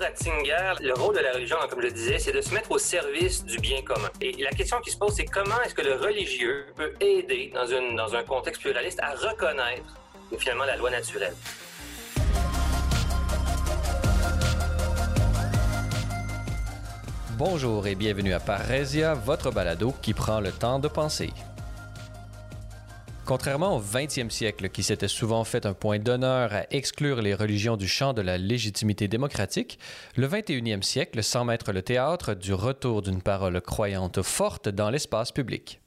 Ratzinger, le rôle de la religion, comme je le disais, c'est de se mettre au service du bien commun. Et la question qui se pose, c'est comment est-ce que le religieux peut aider, dans, une, dans un contexte pluraliste, à reconnaître finalement la loi naturelle? Bonjour et bienvenue à Parésia, votre balado qui prend le temps de penser. Contrairement au 20e siècle, qui s'était souvent fait un point d'honneur à exclure les religions du champ de la légitimité démocratique, le 21e siècle semble être le théâtre du retour d'une parole croyante forte dans l'espace public.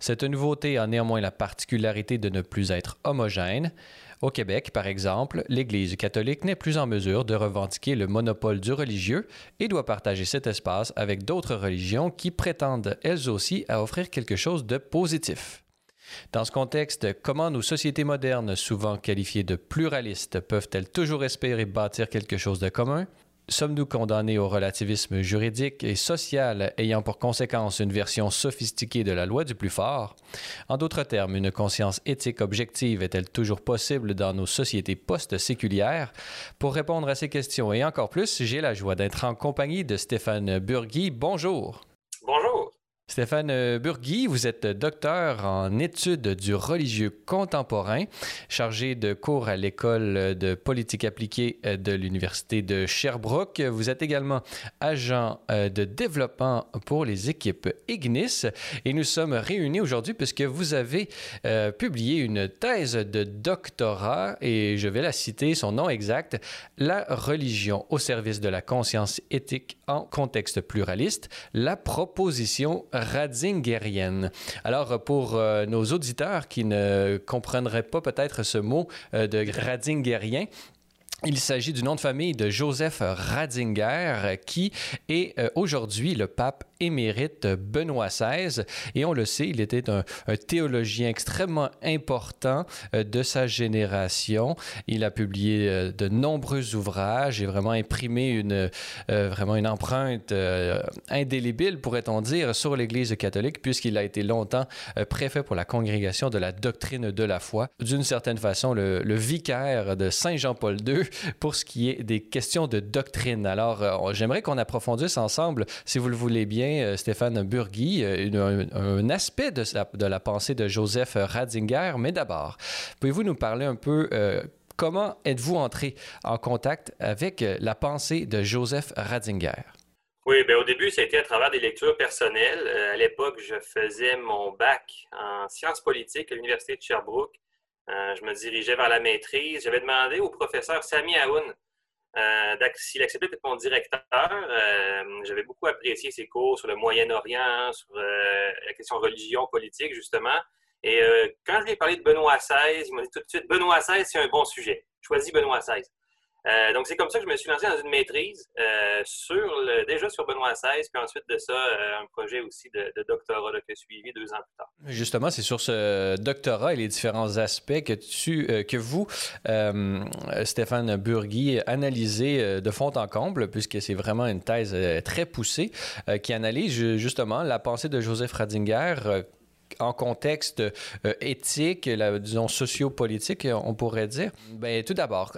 Cette nouveauté a néanmoins la particularité de ne plus être homogène. Au Québec, par exemple, l'Église catholique n'est plus en mesure de revendiquer le monopole du religieux et doit partager cet espace avec d'autres religions qui prétendent elles aussi à offrir quelque chose de positif. Dans ce contexte, comment nos sociétés modernes, souvent qualifiées de pluralistes, peuvent-elles toujours espérer bâtir quelque chose de commun? Sommes-nous condamnés au relativisme juridique et social ayant pour conséquence une version sophistiquée de la loi du plus fort? En d'autres termes, une conscience éthique objective est-elle toujours possible dans nos sociétés post-séculières? Pour répondre à ces questions et encore plus, j'ai la joie d'être en compagnie de Stéphane Burgui. Bonjour. Stéphane euh, Burgui, vous êtes docteur en études du religieux contemporain, chargé de cours à l'école de politique appliquée euh, de l'Université de Sherbrooke. Vous êtes également agent euh, de développement pour les équipes Ignis et nous sommes réunis aujourd'hui puisque vous avez publié une thèse de doctorat et je vais la citer, son nom exact, La religion au service de la conscience éthique en contexte pluraliste, la proposition Radzingerienne. Alors, pour euh, nos auditeurs qui ne comprendraient pas peut-être ce mot euh, de Radzingérien, il s'agit du nom de famille de Joseph Ratzinger, qui est euh, aujourd'hui le pape émérite Benoît XVI. Et on le sait, il était un, théologien extrêmement important euh, de sa génération. Il a publié euh, de nombreux ouvrages et vraiment imprimé une, vraiment une empreinte indélébile, pourrait-on dire, sur l'Église catholique, puisqu'il a été longtemps préfet pour la congrégation de la doctrine de la foi. D'une certaine façon, le, vicaire de Saint Jean-Paul II pour ce qui est des questions de doctrine. Alors, j'aimerais qu'on approfondisse ensemble, si vous le voulez bien, euh, Stéphane Burgui, euh, un, aspect de, la pensée de Joseph Ratzinger. Mais d'abord, pouvez-vous nous parler un peu euh, comment êtes-vous entré en contact avec la pensée de Joseph Ratzinger? Oui, bien, au début, ça a été à travers des lectures personnelles. à l'époque, je faisais mon bac en sciences politiques à l'Université de Sherbrooke. Je me dirigeais vers la maîtrise. J'avais demandé au professeur Sami Aoun euh, s'il acceptait d'être mon directeur, euh, j'avais beaucoup apprécié ses cours sur le Moyen-Orient, sur euh, la question religion, politique, justement. Et quand je lui ai parlé de Benoît XVI, il m'a dit tout de suite Benoît XVI, c'est un bon sujet. Choisis Benoît XVI. Euh, donc, c'est comme ça que je me suis lancé dans une maîtrise euh, sur déjà sur Benoît XVI, puis ensuite de ça, euh, un projet aussi de, doctorat que suivi deux ans plus tard. Justement, c'est sur ce doctorat et les différents aspects que, tu, que vous, Stéphane Burgui, analysez de fond en comble, puisque c'est vraiment une thèse très poussée qui analyse justement la pensée de Joseph Ratzinger en contexte éthique, disons sociopolitique, on pourrait dire. Bien, tout d'abord,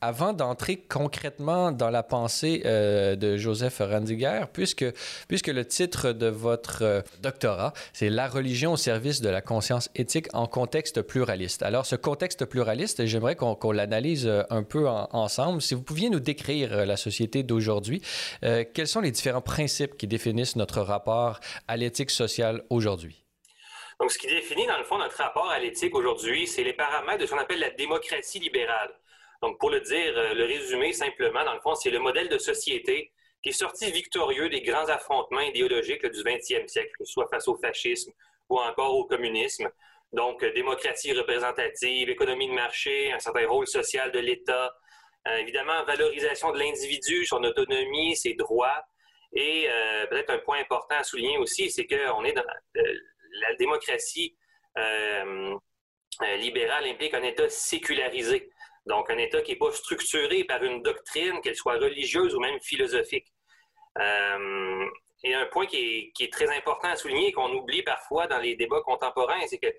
avant d'entrer concrètement dans la pensée euh, de Joseph Randiger, puisque, puisque le titre de votre euh, doctorat, c'est La religion au service de la conscience éthique en contexte pluraliste. Alors, ce contexte pluraliste, j'aimerais qu'on l'analyse euh, un peu ensemble. Si vous pouviez nous décrire la société d'aujourd'hui, quels sont les différents principes qui définissent notre rapport à l'éthique sociale aujourd'hui? Donc, ce qui définit, dans le fond, notre rapport à l'éthique aujourd'hui, c'est les paramètres de ce qu'on appelle la démocratie libérale. Donc, pour le dire, euh, le résumé simplement, dans le fond, c'est le modèle de société qui est sorti victorieux des grands affrontements idéologiques du 20e siècle, que ce soit face au fascisme ou encore au communisme. Donc, euh, démocratie représentative, économie de marché, un certain rôle social de l'État, euh, évidemment, valorisation de l'individu, son autonomie, ses droits. Et peut-être un point important à souligner aussi, c'est qu'on est dans la démocratie libérale implique un État sécularisé. Donc, un État qui n'est pas structuré par une doctrine, qu'elle soit religieuse ou même philosophique. Euh, et un point qui est, très important à souligner, qu'on oublie parfois dans les débats contemporains, c'est que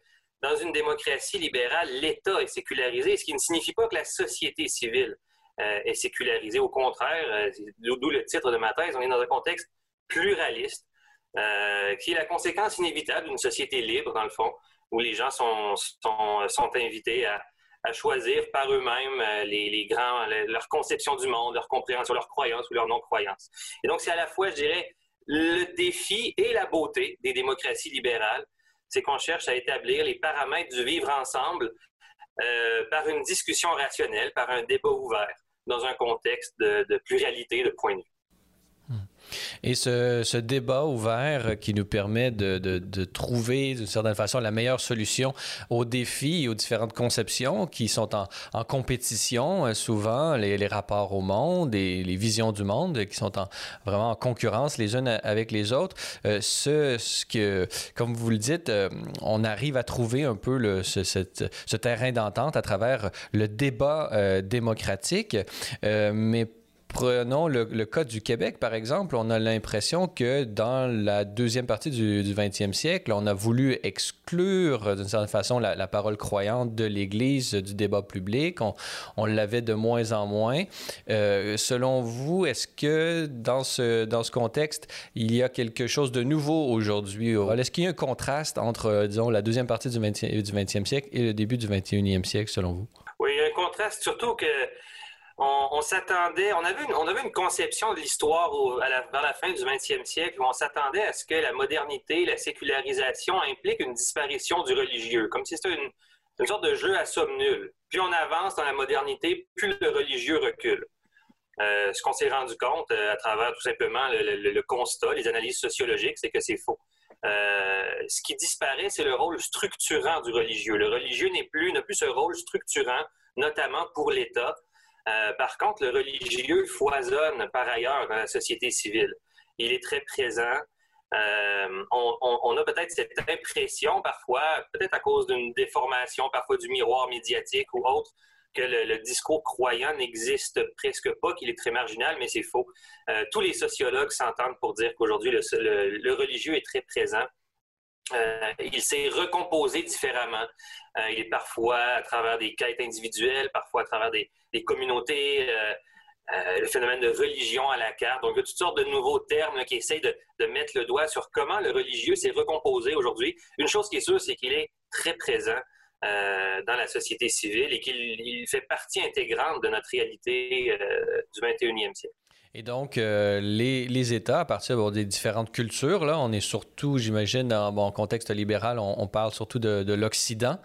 dans une démocratie libérale, l'État est sécularisé, ce qui ne signifie pas que la société civile est sécularisé. Au contraire, d'où le titre de ma thèse, on est dans un contexte pluraliste, qui est la conséquence inévitable d'une société libre, dans le fond, où les gens sont invités à, à, choisir par eux-mêmes les, les, grands, leur conception du monde, leur compréhension, leur croyance ou leur non-croyance. Et donc, c'est à la fois, je dirais, le défi et la beauté des démocraties libérales, c'est qu'on cherche à établir les paramètres du vivre ensemble euh, par une discussion rationnelle, par un débat ouvert, dans un contexte de, de pluralité de points de vue. Et ce, débat ouvert qui nous permet de, trouver d'une certaine façon la meilleure solution aux défis et aux différentes conceptions qui sont en, compétition, euh, souvent les, rapports au monde et les visions du monde qui sont en, vraiment en concurrence les unes avec les autres. Euh, ce, que, comme vous le dites, euh, on arrive à trouver un peu ce terrain d'entente à travers le débat euh, démocratique, euh, mais Prenons le, le, cas du Québec, par exemple. On a l'impression que dans la deuxième partie du, du 20e siècle, on a voulu exclure, d'une certaine façon, la, parole croyante de l'Église du débat public. On, l'avait de moins en moins. Euh, selon vous, est-ce que dans ce, dans ce contexte, il y a quelque chose de nouveau aujourd'hui? Est-ce qu'il y a un contraste entre, disons, la deuxième partie du 20e, du 20e siècle et le début du 21e siècle, selon vous? Oui, il y a un contraste, surtout que on, s'attendait, on avait une, conception de l'histoire vers la fin du 20e siècle où on s'attendait à ce que la modernité, la sécularisation implique une disparition du religieux, comme si c'était une, sorte de jeu à somme nulle. Plus on avance dans la modernité, plus le religieux recule. Euh, ce qu'on s'est rendu compte euh, à travers tout simplement le, le, le constat, les analyses sociologiques, c'est que c'est faux. Euh, ce qui disparaît, c'est le rôle structurant du religieux. Le religieux n'est plus, n'a plus ce rôle structurant, notamment pour l'État, euh, par contre, le religieux foisonne par ailleurs dans la société civile. Il est très présent. Euh, on, a peut-être cette impression parfois, peut-être à cause d'une déformation parfois du miroir médiatique ou autre, que le, discours croyant n'existe presque pas, qu'il est très marginal, mais c'est faux. Euh, tous les sociologues s'entendent pour dire qu'aujourd'hui, le, religieux est très présent. Euh, il s'est recomposé différemment. Euh, il est parfois à travers des quêtes individuelles, parfois à travers des, communautés, euh, le phénomène de religion à la carte. Donc, il y a toutes sortes de nouveaux termes qui essayent de, de, mettre le doigt sur comment le religieux s'est recomposé aujourd'hui. Une chose qui est sûre, c'est qu'il est très présent dans la société civile et qu'il fait partie intégrante de notre réalité du 21e siècle. Et donc, euh, les, États, à partir des différentes cultures, là, on est surtout, j'imagine, dans bon contexte libéral, on, parle surtout de, de l'Occident.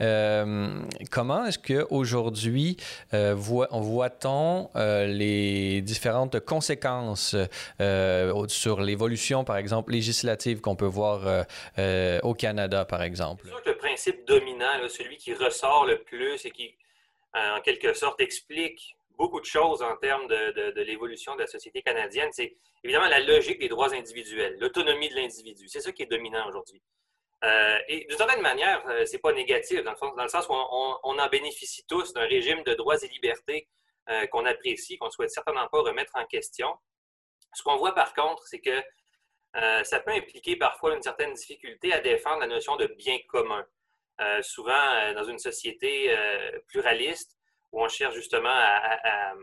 Euh, comment est-ce qu'aujourd'hui, euh, voit-on euh, les différentes conséquences sur l'évolution, par exemple, législative qu'on peut voir au Canada, par exemple? C'est sûr que le principe dominant, celui qui ressort le plus et qui, en quelque sorte, explique beaucoup de choses en termes de, l'évolution de la société canadienne. C'est évidemment la logique des droits individuels, l'autonomie de l'individu. C'est ça qui est dominant aujourd'hui. Euh, et d'une certaine manière, euh, c'est pas négatif, dans le, sens, où on, en bénéficie tous d'un régime de droits et libertés euh, qu'on apprécie, qu'on souhaite certainement pas remettre en question. Ce qu'on voit par contre, c'est que euh, ça peut impliquer parfois une certaine difficulté à défendre la notion de bien commun. Souvent, dans une société pluraliste, où on cherche justement à,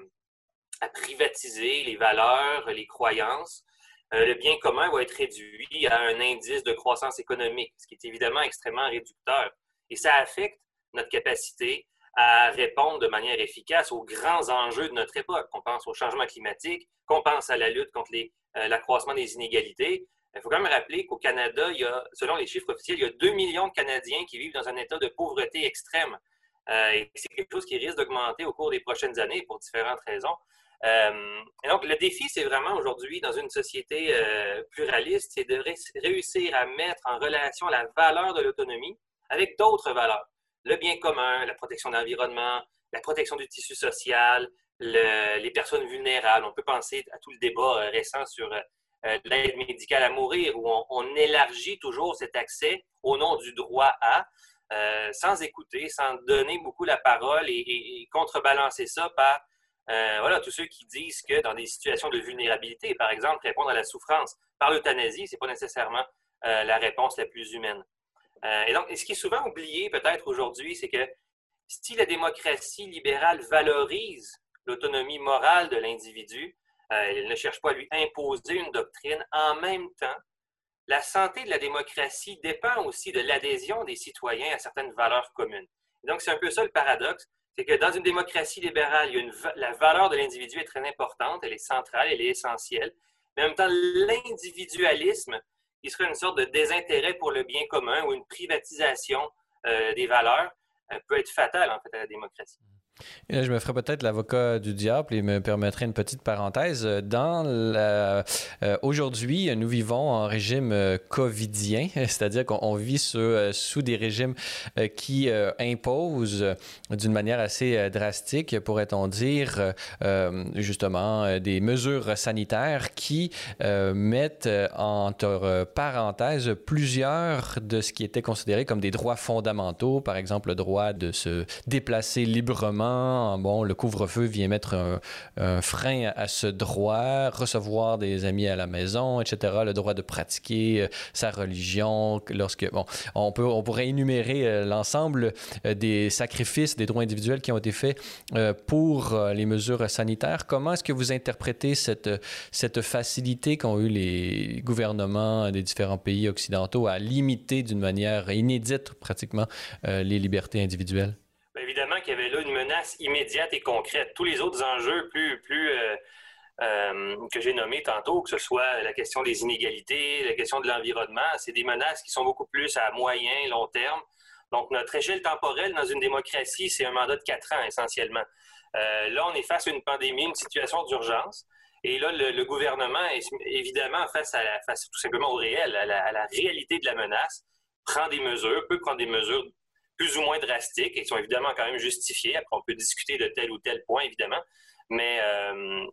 privatiser les valeurs, les croyances, euh, le bien commun va être réduit à un indice de croissance économique, ce qui est évidemment extrêmement réducteur. Et ça affecte notre capacité à répondre de manière efficace aux grands enjeux de notre époque. On pense au changement climatique, qu'on pense à la lutte contre euh, l'accroissement des inégalités. Il faut quand même rappeler qu'au Canada, selon les chiffres officiels, il y a 2 millions de Canadiens qui vivent dans un état de pauvreté extrême. Euh, et c'est quelque chose qui risque d'augmenter au cours des prochaines années pour différentes raisons. Euh, et donc, le défi, c'est vraiment aujourd'hui, dans une société euh, pluraliste, c'est de ré réussir à mettre en relation la valeur de l'autonomie avec d'autres valeurs. Le bien commun, la protection de l'environnement, la protection du tissu social, le, les personnes vulnérables. On peut penser à tout le débat récent sur l'aide médicale à mourir, où on, élargit toujours cet accès au nom du droit à, euh, sans écouter, sans donner beaucoup la parole et, contrebalancer ça par euh, voilà, tous ceux qui disent que dans des situations de vulnérabilité, par exemple, répondre à la souffrance par l'euthanasie, ce n'est pas nécessairement euh, la réponse la plus humaine. Et donc, ce qui est souvent oublié peut-être aujourd'hui, c'est que si la démocratie libérale valorise l'autonomie morale de l'individu. Il ne cherche pas à lui imposer une doctrine. En même temps, la santé de la démocratie dépend aussi de l'adhésion des citoyens à certaines valeurs communes. donc, c'est un peu ça le paradoxe, c'est que dans une démocratie libérale, la valeur de l'individu est très importante, elle est centrale, elle est essentielle. Mais en même temps, l'individualisme, qui serait une sorte de désintérêt pour le bien commun ou une privatisation euh, des valeurs, euh, peut être fatal en fait à la démocratie. Je me ferai peut-être l'avocat du diable et me permettrai une petite parenthèse. Euh, aujourd'hui, nous vivons en régime euh, covidien, c'est-à-dire qu'on vit euh, sous, des régimes qui imposent d'une manière assez drastique, pourrait-on dire, justement, des mesures sanitaires qui mettent entre parenthèses plusieurs de ce qui était considéré comme des droits fondamentaux, par exemple le droit de se déplacer librement bon, le couvre-feu vient mettre un, frein à ce droit, recevoir des amis à la maison, etc., le droit de pratiquer euh, sa religion, lorsque, bon, on, peut, on pourrait énumérer euh, l'ensemble euh, des sacrifices, des droits individuels qui ont été faits pour les mesures sanitaires. Comment est-ce que vous interprétez cette, cette facilité qu'ont eu les gouvernements des différents pays occidentaux à limiter d'une manière inédite pratiquement les libertés individuelles? Évidemment qu'il y avait là une menace immédiate et concrète. Tous les autres enjeux plus, euh, euh, que j'ai nommés tantôt, que ce soit la question des inégalités, la question de l'environnement, c'est des menaces qui sont beaucoup plus à moyen, long terme. Donc, notre échelle temporelle dans une démocratie, c'est un mandat de quatre ans essentiellement. Euh, là, on est face à une pandémie, une situation d'urgence. Et là, le, gouvernement évidemment face, à tout simplement au réel, à la, réalité de la menace, prend des mesures, peut prendre des mesures plus ou moins drastiques et qui sont évidemment quand même justifiés. Après, on peut discuter de tel ou tel point, évidemment. Mais euh,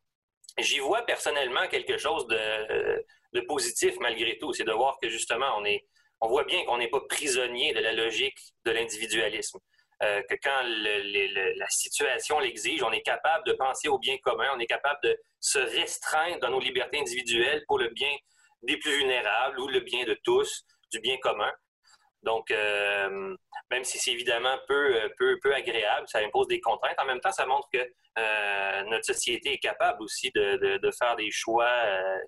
j'y vois personnellement quelque chose de, de positif malgré tout. C'est de voir que justement, on, est, on voit bien qu'on n'est pas prisonnier de la logique de l'individualisme. Euh, que quand la situation l'exige, on est capable de penser au bien commun, on est capable de se restreindre dans nos libertés individuelles pour le bien des plus vulnérables ou le bien de tous, du bien commun. Donc, euh, même si c'est évidemment peu, euh, peu, peu agréable, ça impose des contraintes. En même temps, ça montre que euh, notre société est capable aussi de, de, faire des choix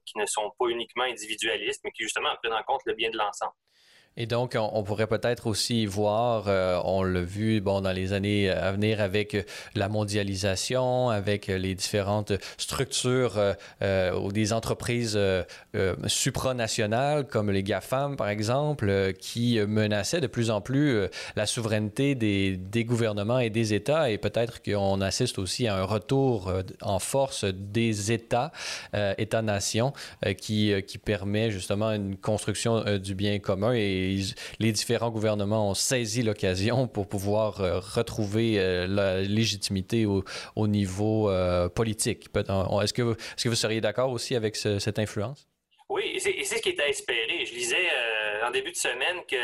qui ne sont pas uniquement individualistes, mais qui justement prennent en compte le bien de l'ensemble. Et donc, on, pourrait peut-être aussi voir, euh, on l'a vu bon, dans les années à venir avec la mondialisation, avec les différentes structures euh, ou des entreprises euh, supranationales comme les GAFAM, par exemple, qui menaçaient de plus en plus la souveraineté des, des gouvernements et des États. Et peut-être qu'on assiste aussi à un retour en force des États, États-nations, qui, qui permet justement une construction du bien commun et les différents gouvernements ont saisi l'occasion pour pouvoir euh, retrouver euh, la légitimité au, niveau euh, politique. Est-ce que, vous, seriez d'accord aussi avec cette influence? Oui, et c'est ce qui est à espérer. Je disais en début de semaine que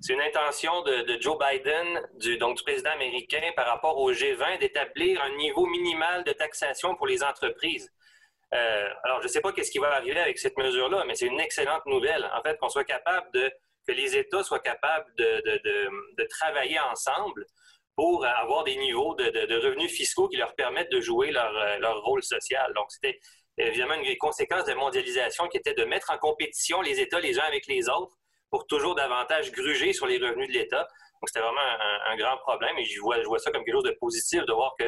c'est une intention de, Joe Biden, donc du président américain, par rapport au G20, d'établir un niveau minimal de taxation pour les entreprises. Euh, alors, je ne sais pas qu'est-ce qui va arriver avec cette mesure-là, mais c'est une excellente nouvelle. En fait, qu'on soit capable de, que les États soient capables de, travailler ensemble pour avoir des niveaux de, revenus fiscaux qui leur permettent de jouer leur, euh, leur rôle social. Donc, c'était évidemment une des conséquences de la mondialisation qui était de mettre en compétition les États les uns avec les autres pour toujours davantage gruger sur les revenus de l'État. Donc, c'était vraiment un, grand problème et je vois ça comme quelque chose de positif de voir que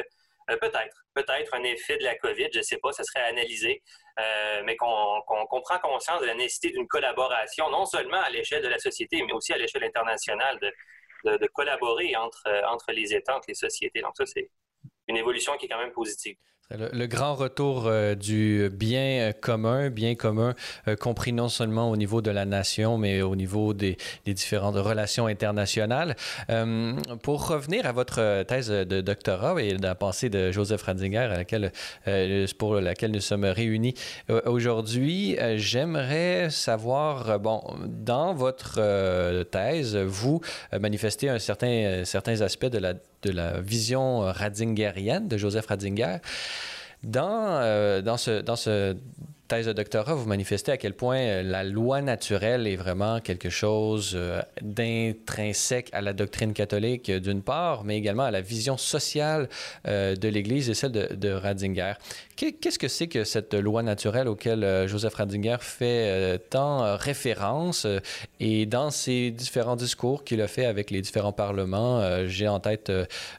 euh, peut-être, peut-être un effet de la COVID, je ne sais pas, ça serait analysé, euh, mais qu'on prend conscience de la nécessité d'une collaboration, non seulement à l'échelle de la société, mais aussi à l'échelle internationale, de, de, collaborer entre, entre les États, entre les sociétés. Donc ça, c'est une évolution qui est quand même positive. Le, grand retour euh, du bien commun, bien commun, euh, compris non seulement au niveau de la nation, mais au niveau des, différentes relations internationales. Euh, pour revenir à votre thèse de doctorat et la pensée de Joseph Ratzinger, pour laquelle nous sommes réunis aujourd'hui, j'aimerais savoir, bon, dans votre thèse, vous manifestez un certain, certains aspects de la de la vision ratzingerienne de Joseph Ratzinger. Dans, euh, ce thèse de doctorat, vous manifestez à quel point euh, la loi naturelle est vraiment quelque chose euh, d'intrinsèque à la doctrine catholique, euh, d'une part, mais également à la vision sociale de l'Église et celle de, Ratzinger. Qu'est-ce que c'est que cette loi naturelle auquel Joseph Ratzinger fait tant référence et dans ses différents discours qu'il a fait avec les différents parlements, j'ai en tête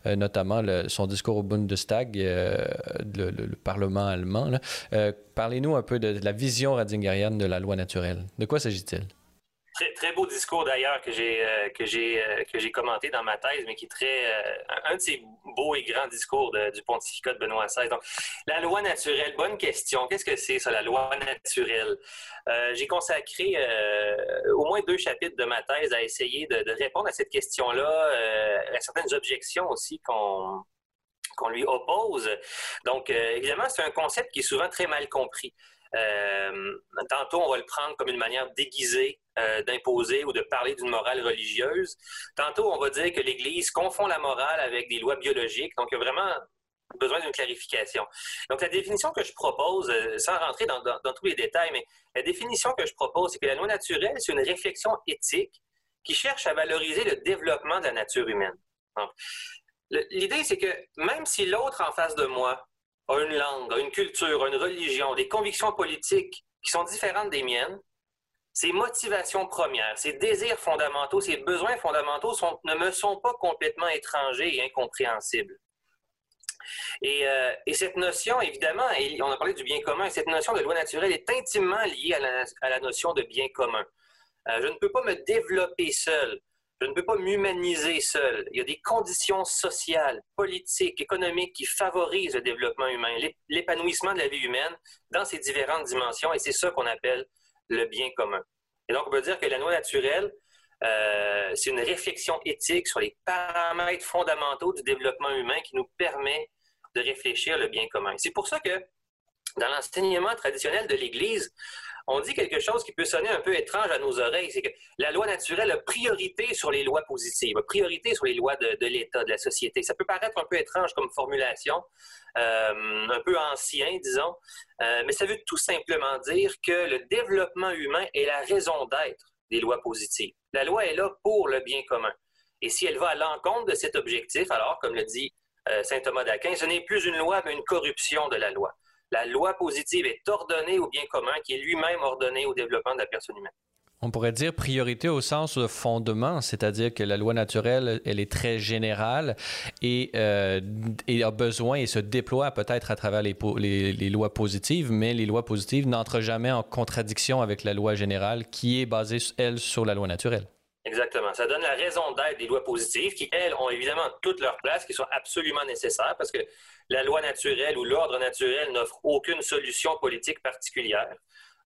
notamment son discours au Bundestag, le, Parlement allemand. Parlez-nous un peu de, la vision radzingerienne de la loi naturelle. De quoi s'agit-il? Très, beau discours d'ailleurs que j'ai euh, euh, que j'ai commenté dans ma thèse, mais qui est très euh, un de ces beaux et grands discours du pontificat de Benoît XVI. Donc, la loi naturelle, bonne question. Qu'est-ce que c'est ça, la loi naturelle? J'ai consacré au moins deux chapitres de ma thèse à essayer de, de répondre à cette question-là, à certaines objections aussi qu'on qu'on lui oppose. Donc, évidemment, c'est un concept qui est souvent très mal compris. Euh, tantôt, on va le prendre comme une manière déguisée euh, d'imposer ou de parler d'une morale religieuse. Tantôt, on va dire que l'Église confond la morale avec des lois biologiques. Donc, il y a vraiment besoin d'une clarification. Donc, la définition que je propose, sans rentrer dans, tous les détails, mais la définition que je propose, c'est que la loi naturelle, c'est une réflexion éthique qui cherche à valoriser le développement de la nature humaine. L'idée, c'est que même si l'autre en face de moi a une langue, a une culture, une religion, des convictions politiques qui sont différentes des miennes, ses motivations premières, ses désirs fondamentaux, ses besoins fondamentaux ne me sont pas complètement étrangers et incompréhensibles. Et, euh, cette notion, évidemment, on a parlé du bien commun, cette notion de loi naturelle est intimement liée à la, notion de bien commun. Euh, je ne peux pas me développer seul. Je ne peux pas m'humaniser seul. Il y a des conditions sociales, politiques, économiques qui favorisent le développement humain, l'épanouissement de la vie humaine dans ses différentes dimensions, et c'est ça qu'on appelle le bien commun. Et donc, on peut dire que la loi naturelle, euh, c'est une réflexion éthique sur les paramètres fondamentaux du développement humain qui nous permet de réfléchir le bien commun. C'est pour ça que dans l'enseignement traditionnel de l'Église, on dit quelque chose qui peut sonner un peu étrange à nos oreilles, c'est que la loi naturelle a priorité sur les lois positives, a priorité sur les lois de, l'État, de la société. Ça peut paraître un peu étrange comme formulation, euh, un peu ancien, disons, euh, mais ça veut tout simplement dire que le développement humain est la raison d'être des lois positives. La loi est là pour le bien commun. Et si elle va à l'encontre de cet objectif, alors, comme le dit euh, saint Thomas d'Aquin, ce n'est plus une loi, mais une corruption de la loi la loi positive est ordonnée au bien commun, qui est lui-même ordonné au développement de la personne humaine. On pourrait dire priorité au sens de fondement, c'est-à-dire que la loi naturelle, elle est très générale et, euh, a besoin et se déploie peut-être à travers les, les, lois positives, mais les lois positives n'entrent jamais en contradiction avec la loi générale qui est basée, elle, sur la loi naturelle. Exactement. Ça donne la raison d'être des lois positives qui, elles, ont évidemment toute leur place, qui sont absolument nécessaires parce que la loi naturelle ou l'ordre naturel n'offre aucune solution politique particulière.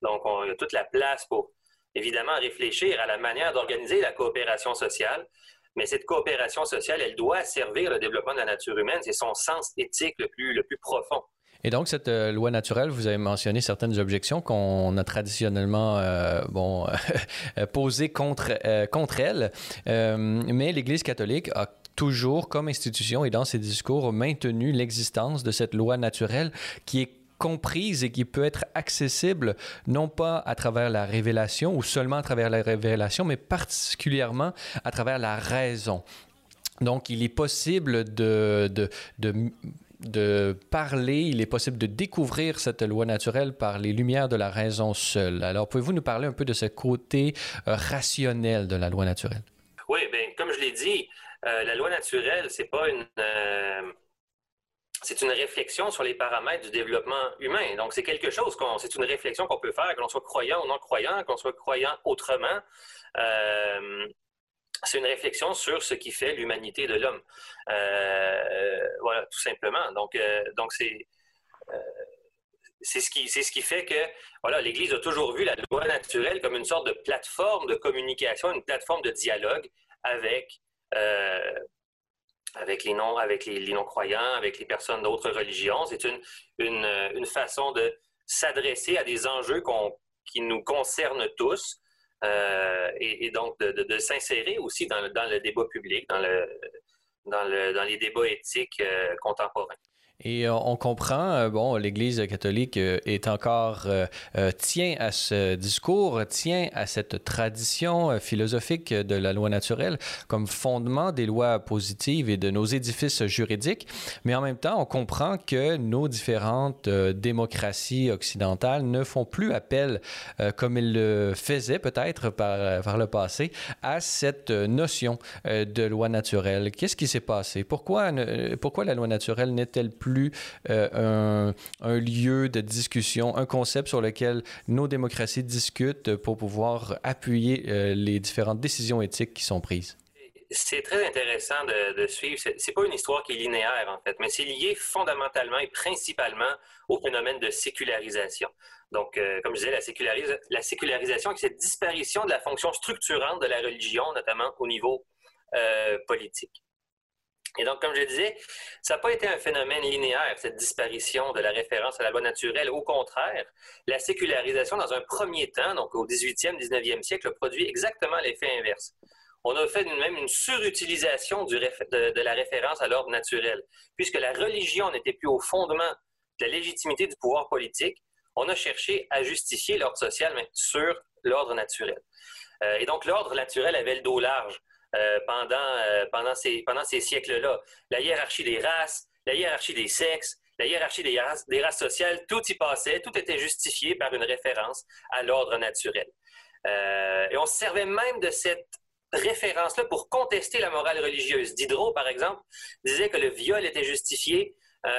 Donc, on, a toute la place pour, évidemment, réfléchir à la manière d'organiser la coopération sociale. Mais cette coopération sociale, elle doit servir le développement de la nature humaine. C'est son sens éthique le plus, le plus profond. Et donc, cette euh, loi naturelle, vous avez mentionné certaines objections qu'on a traditionnellement euh, posées contre, euh, contre elle. mais l'Église catholique a toujours, comme institution et dans ses discours, maintenu l'existence de cette loi naturelle qui est comprise et qui peut être accessible non pas à travers la révélation ou seulement à travers la révélation, mais particulièrement à travers la raison. Donc, il est possible de de parler, il est possible de découvrir cette loi naturelle par les lumières de la raison seule. Alors, pouvez-vous nous parler un peu de ce côté euh, rationnel de la loi naturelle? Oui, bien, comme je l'ai dit, euh, la loi naturelle, c'est pas une. Euh, c'est une réflexion sur les paramètres du développement humain. Donc, c'est quelque chose qu'on, c'est une réflexion qu'on peut faire, que l'on soit croyant ou non croyant, qu'on soit croyant autrement c'est une réflexion sur ce qui fait l'humanité de l'homme. Euh, voilà, tout simplement. Donc, euh, donc c'est euh, c'est ce qui c'est ce qui fait que voilà, l'Église a toujours vu la loi naturelle comme une sorte de plateforme de communication, une plateforme de dialogue avec avec les non avec les, non croyants, avec les personnes d'autres religions. C'est une, une, une façon de s'adresser à des enjeux qui nous concernent tous. Euh, et, donc de, s'insérer aussi dans, dans, le débat public, dans, le, dans, le, dans les débats éthiques euh, contemporains. Et euh, on comprend, euh, bon, l'Église catholique euh, est encore tient à ce discours, tient à cette tradition philosophique de la loi naturelle comme fondement des lois positives et de nos édifices juridiques. Mais en même temps, on comprend que nos différentes démocraties occidentales ne font plus appel, comme elles le faisaient peut-être par, le passé, à cette notion de loi naturelle. Qu'est-ce qui s'est passé? Pourquoi la loi naturelle n'est-elle plus euh, un, lieu de discussion, un concept sur lequel nos démocraties discutent pour pouvoir appuyer euh, les différentes décisions éthiques qui sont prises? C'est très intéressant de, suivre. C'est pas une histoire qui est linéaire, en fait, mais c'est lié fondamentalement et principalement au phénomène de sécularisation. Donc, euh, comme je disais, la, la sécularisation, c'est cette disparition de la fonction structurante de la religion, notamment au niveau politique. Et donc, comme je disais, ça n'a pas été un phénomène linéaire, cette disparition de la référence à la loi naturelle. Au contraire, la sécularisation, dans un premier temps, donc au 18e, 19e siècle, produit exactement l'effet inverse. On a fait même une surutilisation de, la référence à l'ordre naturel. Puisque la religion n'était plus au fondement de la légitimité du pouvoir politique, on a cherché à justifier l'ordre social mais sur l'ordre naturel. Euh, et donc, l'ordre naturel avait le dos large. Euh, pendant, euh, pendant ces, pendant ces siècles-là. La hiérarchie des races, la hiérarchie des sexes, la hiérarchie des races, des races sociales, tout y passait, tout était justifié par une référence à l'ordre naturel. Euh, et on se servait même de cette référence-là pour contester la morale religieuse. Diderot, par exemple, disait que le viol était justifié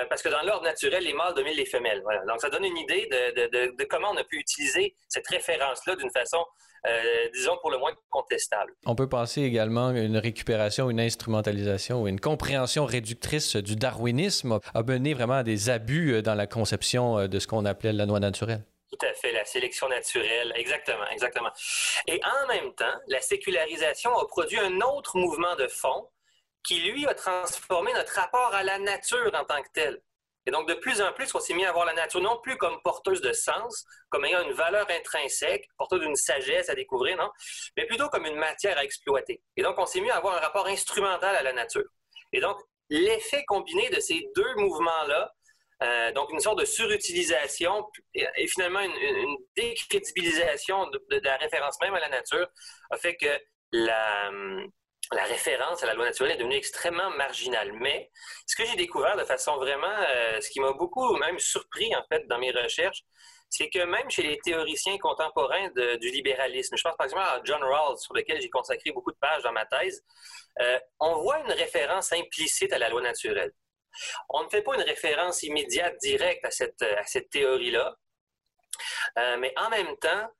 parce que dans l'ordre naturel, les mâles dominent les femelles. Voilà. Donc, ça donne une idée de, de, de comment on a pu utiliser cette référence-là d'une façon euh, disons pour le moins contestable. On peut penser également à une récupération, une instrumentalisation ou une compréhension réductrice du darwinisme a mené vraiment à des abus euh, dans la conception euh, de ce qu'on appelait la loi naturelle. Tout à fait, la sélection naturelle, exactement, exactement. Et en même temps, la sécularisation a produit un autre mouvement de fond qui, lui, a transformé notre rapport à la nature en tant que tel. Et donc, de plus en plus, on s'est mis à voir la nature non plus comme porteuse de sens, comme ayant une valeur intrinsèque, porteuse d'une sagesse à découvrir, non, mais plutôt comme une matière à exploiter. Et donc, on s'est mis à avoir un rapport instrumental à la nature. Et donc, l'effet combiné de ces deux mouvements-là, euh, donc une sorte de surutilisation et, finalement une, décrédibilisation de, de, la référence même à la nature, a fait que la, la référence à la loi naturelle est devenue extrêmement marginale. Mais ce que j'ai découvert de façon vraiment, euh, ce qui m'a beaucoup même surpris en fait dans mes recherches, c'est que même chez les théoriciens contemporains du libéralisme, je pense par exemple à John Rawls, sur lequel j'ai consacré beaucoup de pages dans ma thèse, euh, on voit une référence implicite à la loi naturelle. On ne fait pas une référence immédiate, directe à cette, à cette théorie-là, euh, mais en même temps,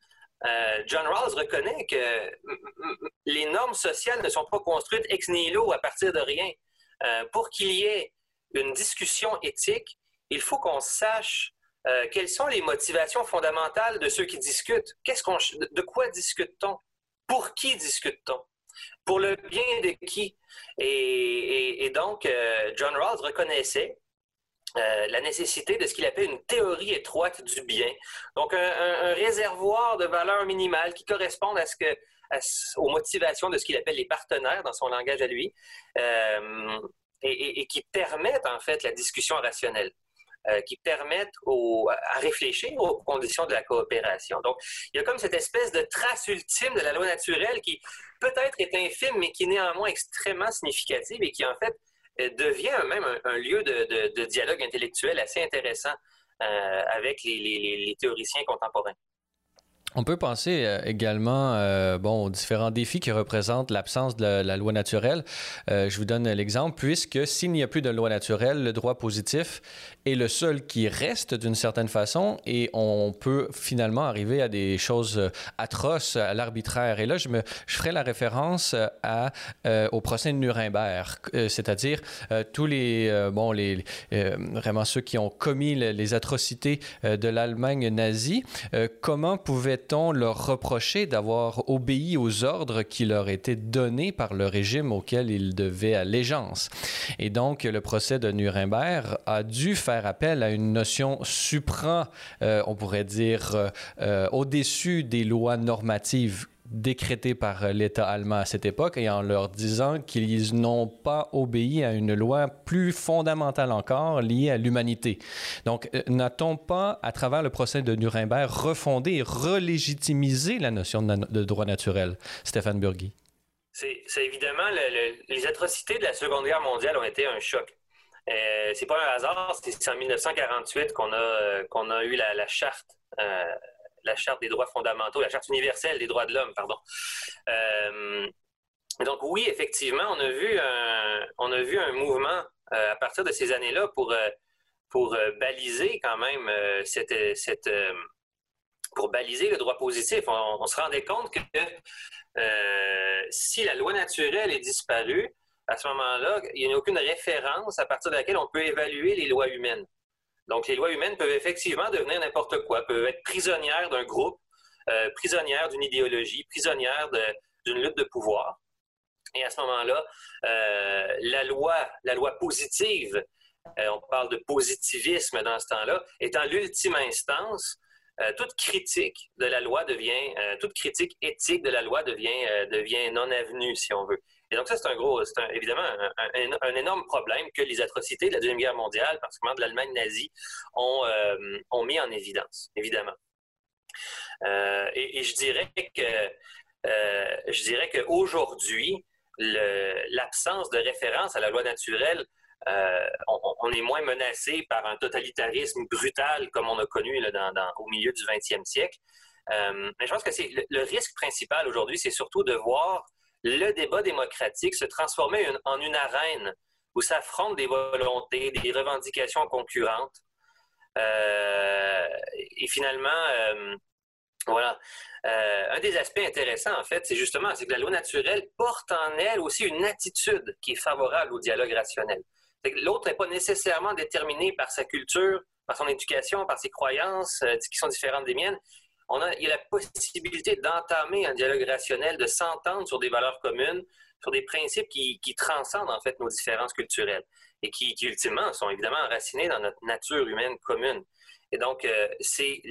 euh, John Rawls reconnaît que les normes sociales ne sont pas construites ex nihilo à partir de rien. Euh, pour qu'il y ait une discussion éthique, il faut qu'on sache euh, quelles sont les motivations fondamentales de ceux qui discutent. Qu'est-ce de quoi discute-t-on? Pour qui discute-t-on? Pour le bien de qui? Et donc, John Rawls reconnaissait euh, la nécessité de ce qu'il appelle une théorie étroite du bien. Donc, un, réservoir de valeurs minimales qui correspondent à ce que, aux motivations de ce qu'il appelle les partenaires dans son langage à lui, euh, et, qui permettent en fait la discussion rationnelle. Euh, qui permettent à réfléchir aux conditions de la coopération. Donc, il y a comme cette espèce de trace ultime de la loi naturelle qui peut-être est infime, mais qui est néanmoins extrêmement significative et qui, en fait, devient même un, lieu de, dialogue intellectuel assez intéressant euh, avec les théoriciens contemporains. On peut penser euh, également euh, bon, aux différents défis qui représentent l'absence de la, loi naturelle. Euh, je vous donne l'exemple, puisque s'il n'y a plus de loi naturelle, le droit positif est le seul qui reste d'une certaine façon et on peut finalement arriver à des choses atroces, à l'arbitraire. Et là, je, me, je ferai la référence à, au procès de Nuremberg, c'est-à-dire tous les, bon, les, vraiment ceux qui ont commis les, les atrocités de l'Allemagne nazie. comment pouvaient on leur reprocher d'avoir obéi aux ordres qui leur étaient donnés par le régime auquel ils devaient allégeance. Et donc, le procès de Nuremberg a dû faire appel à une notion supra, euh, on pourrait dire, euh, euh, au-dessus des lois normatives décrétées par l'État allemand à cette époque et en leur disant qu'ils n'ont pas obéi à une loi plus fondamentale encore liée à l'humanité. Donc, euh, n'a-t-on pas, à travers le procès de Nuremberg, refondé et relégitimé la notion de, droit naturel, Stéphane Burgui? C'est évidemment, les atrocités de la Seconde Guerre mondiale ont été un choc. Euh, c'est pas un hasard, c'est en 1948 qu'on a, euh, qu'on a eu la, charte, euh, la charte des droits fondamentaux, la charte universelle des droits de l'homme, pardon. Euh, donc oui, effectivement, on a vu un, on a vu un mouvement à partir de ces années-là pour, pour baliser quand même cette, cette pour baliser le droit positif. On, se rendait compte que si la loi naturelle est disparue, à ce moment-là, il n'y a aucune référence à partir de laquelle on peut évaluer les lois humaines. Donc, les lois humaines peuvent effectivement devenir n'importe quoi, peuvent être prisonnières d'un groupe, euh, prisonnières d'une idéologie, prisonnières d'une lutte de pouvoir. Et à ce moment-là, euh, la loi, la loi positive, euh, on parle de positivisme dans ce temps-là, étant l'ultime instance, toute critique de la loi devient, toute critique éthique de la loi devient, devient non avenue, si on veut. Et donc ça, c'est un gros, c'est évidemment un, énorme problème que les atrocités de la Deuxième Guerre mondiale, particulièrement de l'Allemagne nazie, ont, euh, ont mis en évidence, évidemment. Euh, et, je dirais que euh, je dirais qu'aujourd'hui, l'absence de référence à la loi naturelle, on, est moins menacé par un totalitarisme brutal comme on a connu là, dans, au milieu du 20e siècle. mais je pense que c'est le risque principal aujourd'hui, c'est surtout de voir le débat démocratique se transformait en une arène où s'affrontent des volontés, des revendications concurrentes. Euh, et finalement, euh, voilà. Euh, un des aspects intéressants, en fait, c'est justement que la loi naturelle porte en elle aussi une attitude qui est favorable au dialogue rationnel. L'autre n'est pas nécessairement déterminé par sa culture, par son éducation, par ses croyances qui sont différentes des miennes il y a la possibilité d'entamer un dialogue rationnel, de s'entendre sur des valeurs communes, sur des principes qui, transcendent en fait nos différences culturelles et qui, ultimement sont évidemment enracinés dans notre nature humaine commune. Et donc, euh, c'est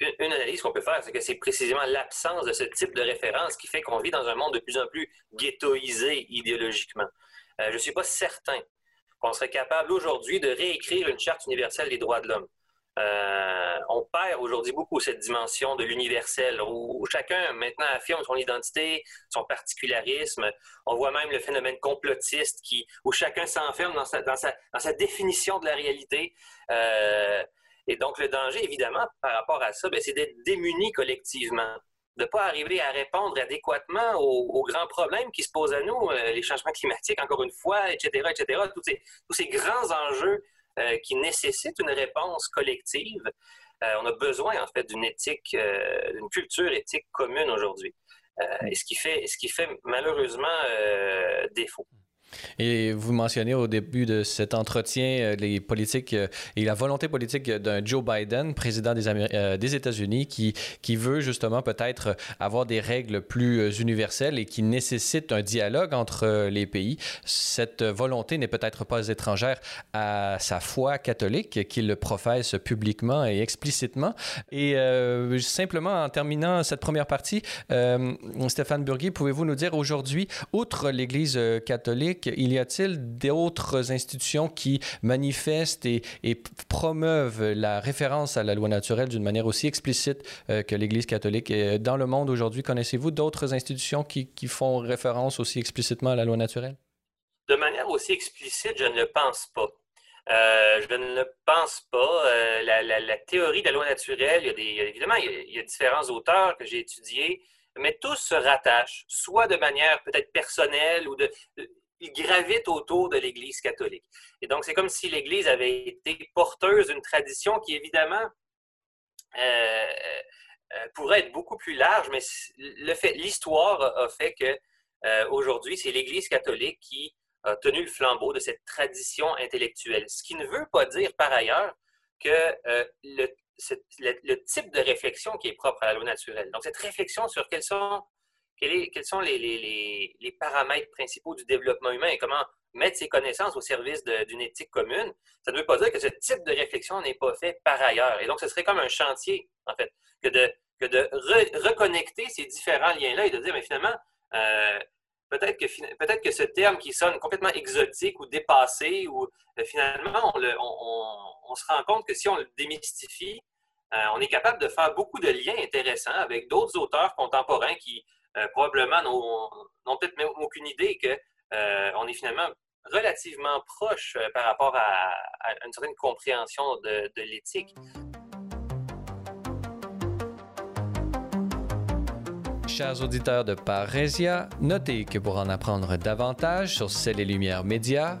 une, analyse qu'on peut faire, c'est que c'est précisément l'absence de ce type de référence qui fait qu'on vit dans un monde de plus en plus ghettoisé idéologiquement. Euh, je ne suis pas certain qu'on serait capable aujourd'hui de réécrire une charte universelle des droits de l'homme. Euh, on perd aujourd'hui beaucoup cette dimension de l'universel, où, chacun maintenant affirme son identité, son particularisme. On voit même le phénomène complotiste qui, où chacun s'enferme dans sa, dans, sa, définition de la réalité. Euh, et donc le danger, évidemment, par rapport à ça, ben, c'est d'être démuni collectivement de ne pas arriver à répondre adéquatement aux, grands problèmes qui se posent à nous, euh, les changements climatiques, encore une fois, etc., etc., tous ces, tous ces grands enjeux euh, qui nécessite une réponse collective. Euh, on a besoin, en fait, d'une éthique, euh, d'une culture éthique commune aujourd'hui. et ce qui fait, ce qui fait malheureusement défaut. Et vous mentionnez au début de cet entretien euh, les politiques euh, et la volonté politique d'un Joe Biden, président des, euh, des États-Unis, qui, qui veut justement peut-être avoir des règles plus universelles et qui nécessite un dialogue entre les pays. Cette volonté n'est peut-être pas étrangère à sa foi catholique qu'il professe publiquement et explicitement. Et simplement en terminant cette première partie, Stéphane Burgui, pouvez-vous nous dire aujourd'hui, outre l'Église catholique, il y a-t-il d'autres institutions qui manifestent et, promeuvent la référence à la loi naturelle d'une manière aussi explicite euh, que l'Église catholique? dans le monde aujourd'hui, connaissez-vous d'autres institutions qui, font référence aussi explicitement à la loi naturelle? De manière aussi explicite, je ne le pense pas. Euh, je ne le pense pas. Euh, la, théorie de la loi naturelle, il y a évidemment, il y a différents auteurs que j'ai étudiés, mais tous se rattachent, soit de manière peut-être personnelle ou de, il gravite autour de l'Église catholique. Et donc, c'est comme si l'Église avait été porteuse d'une tradition qui, évidemment, euh, euh, pourrait être beaucoup plus large, mais le fait, l'histoire a fait que euh, aujourd'hui, c'est l'Église catholique qui a tenu le flambeau de cette tradition intellectuelle. Ce qui ne veut pas dire, par ailleurs, que le, le, type de réflexion qui est propre à la loi naturelle. Donc, cette réflexion sur quels sont quels sont les, paramètres principaux du développement humain et comment mettre ces connaissances au service d'une éthique commune, ça ne veut pas dire que ce type de réflexion n'est pas fait par ailleurs. Et donc, ce serait comme un chantier, en fait, que de, reconnecter ces différents liens-là et de dire, mais finalement, euh, peut-être que, peut que ce terme qui sonne complètement exotique ou dépassé, ou euh, finalement, on, se rend compte que si on le démystifie, euh, on est capable de faire beaucoup de liens intéressants avec d'autres auteurs contemporains qui probablement n'ont peut-être même aucune idée qu'on est finalement relativement proche par rapport à, une certaine compréhension de l'éthique. Chers auditeurs de Parésia, notez que pour en apprendre davantage sur Celles et Lumières Médias,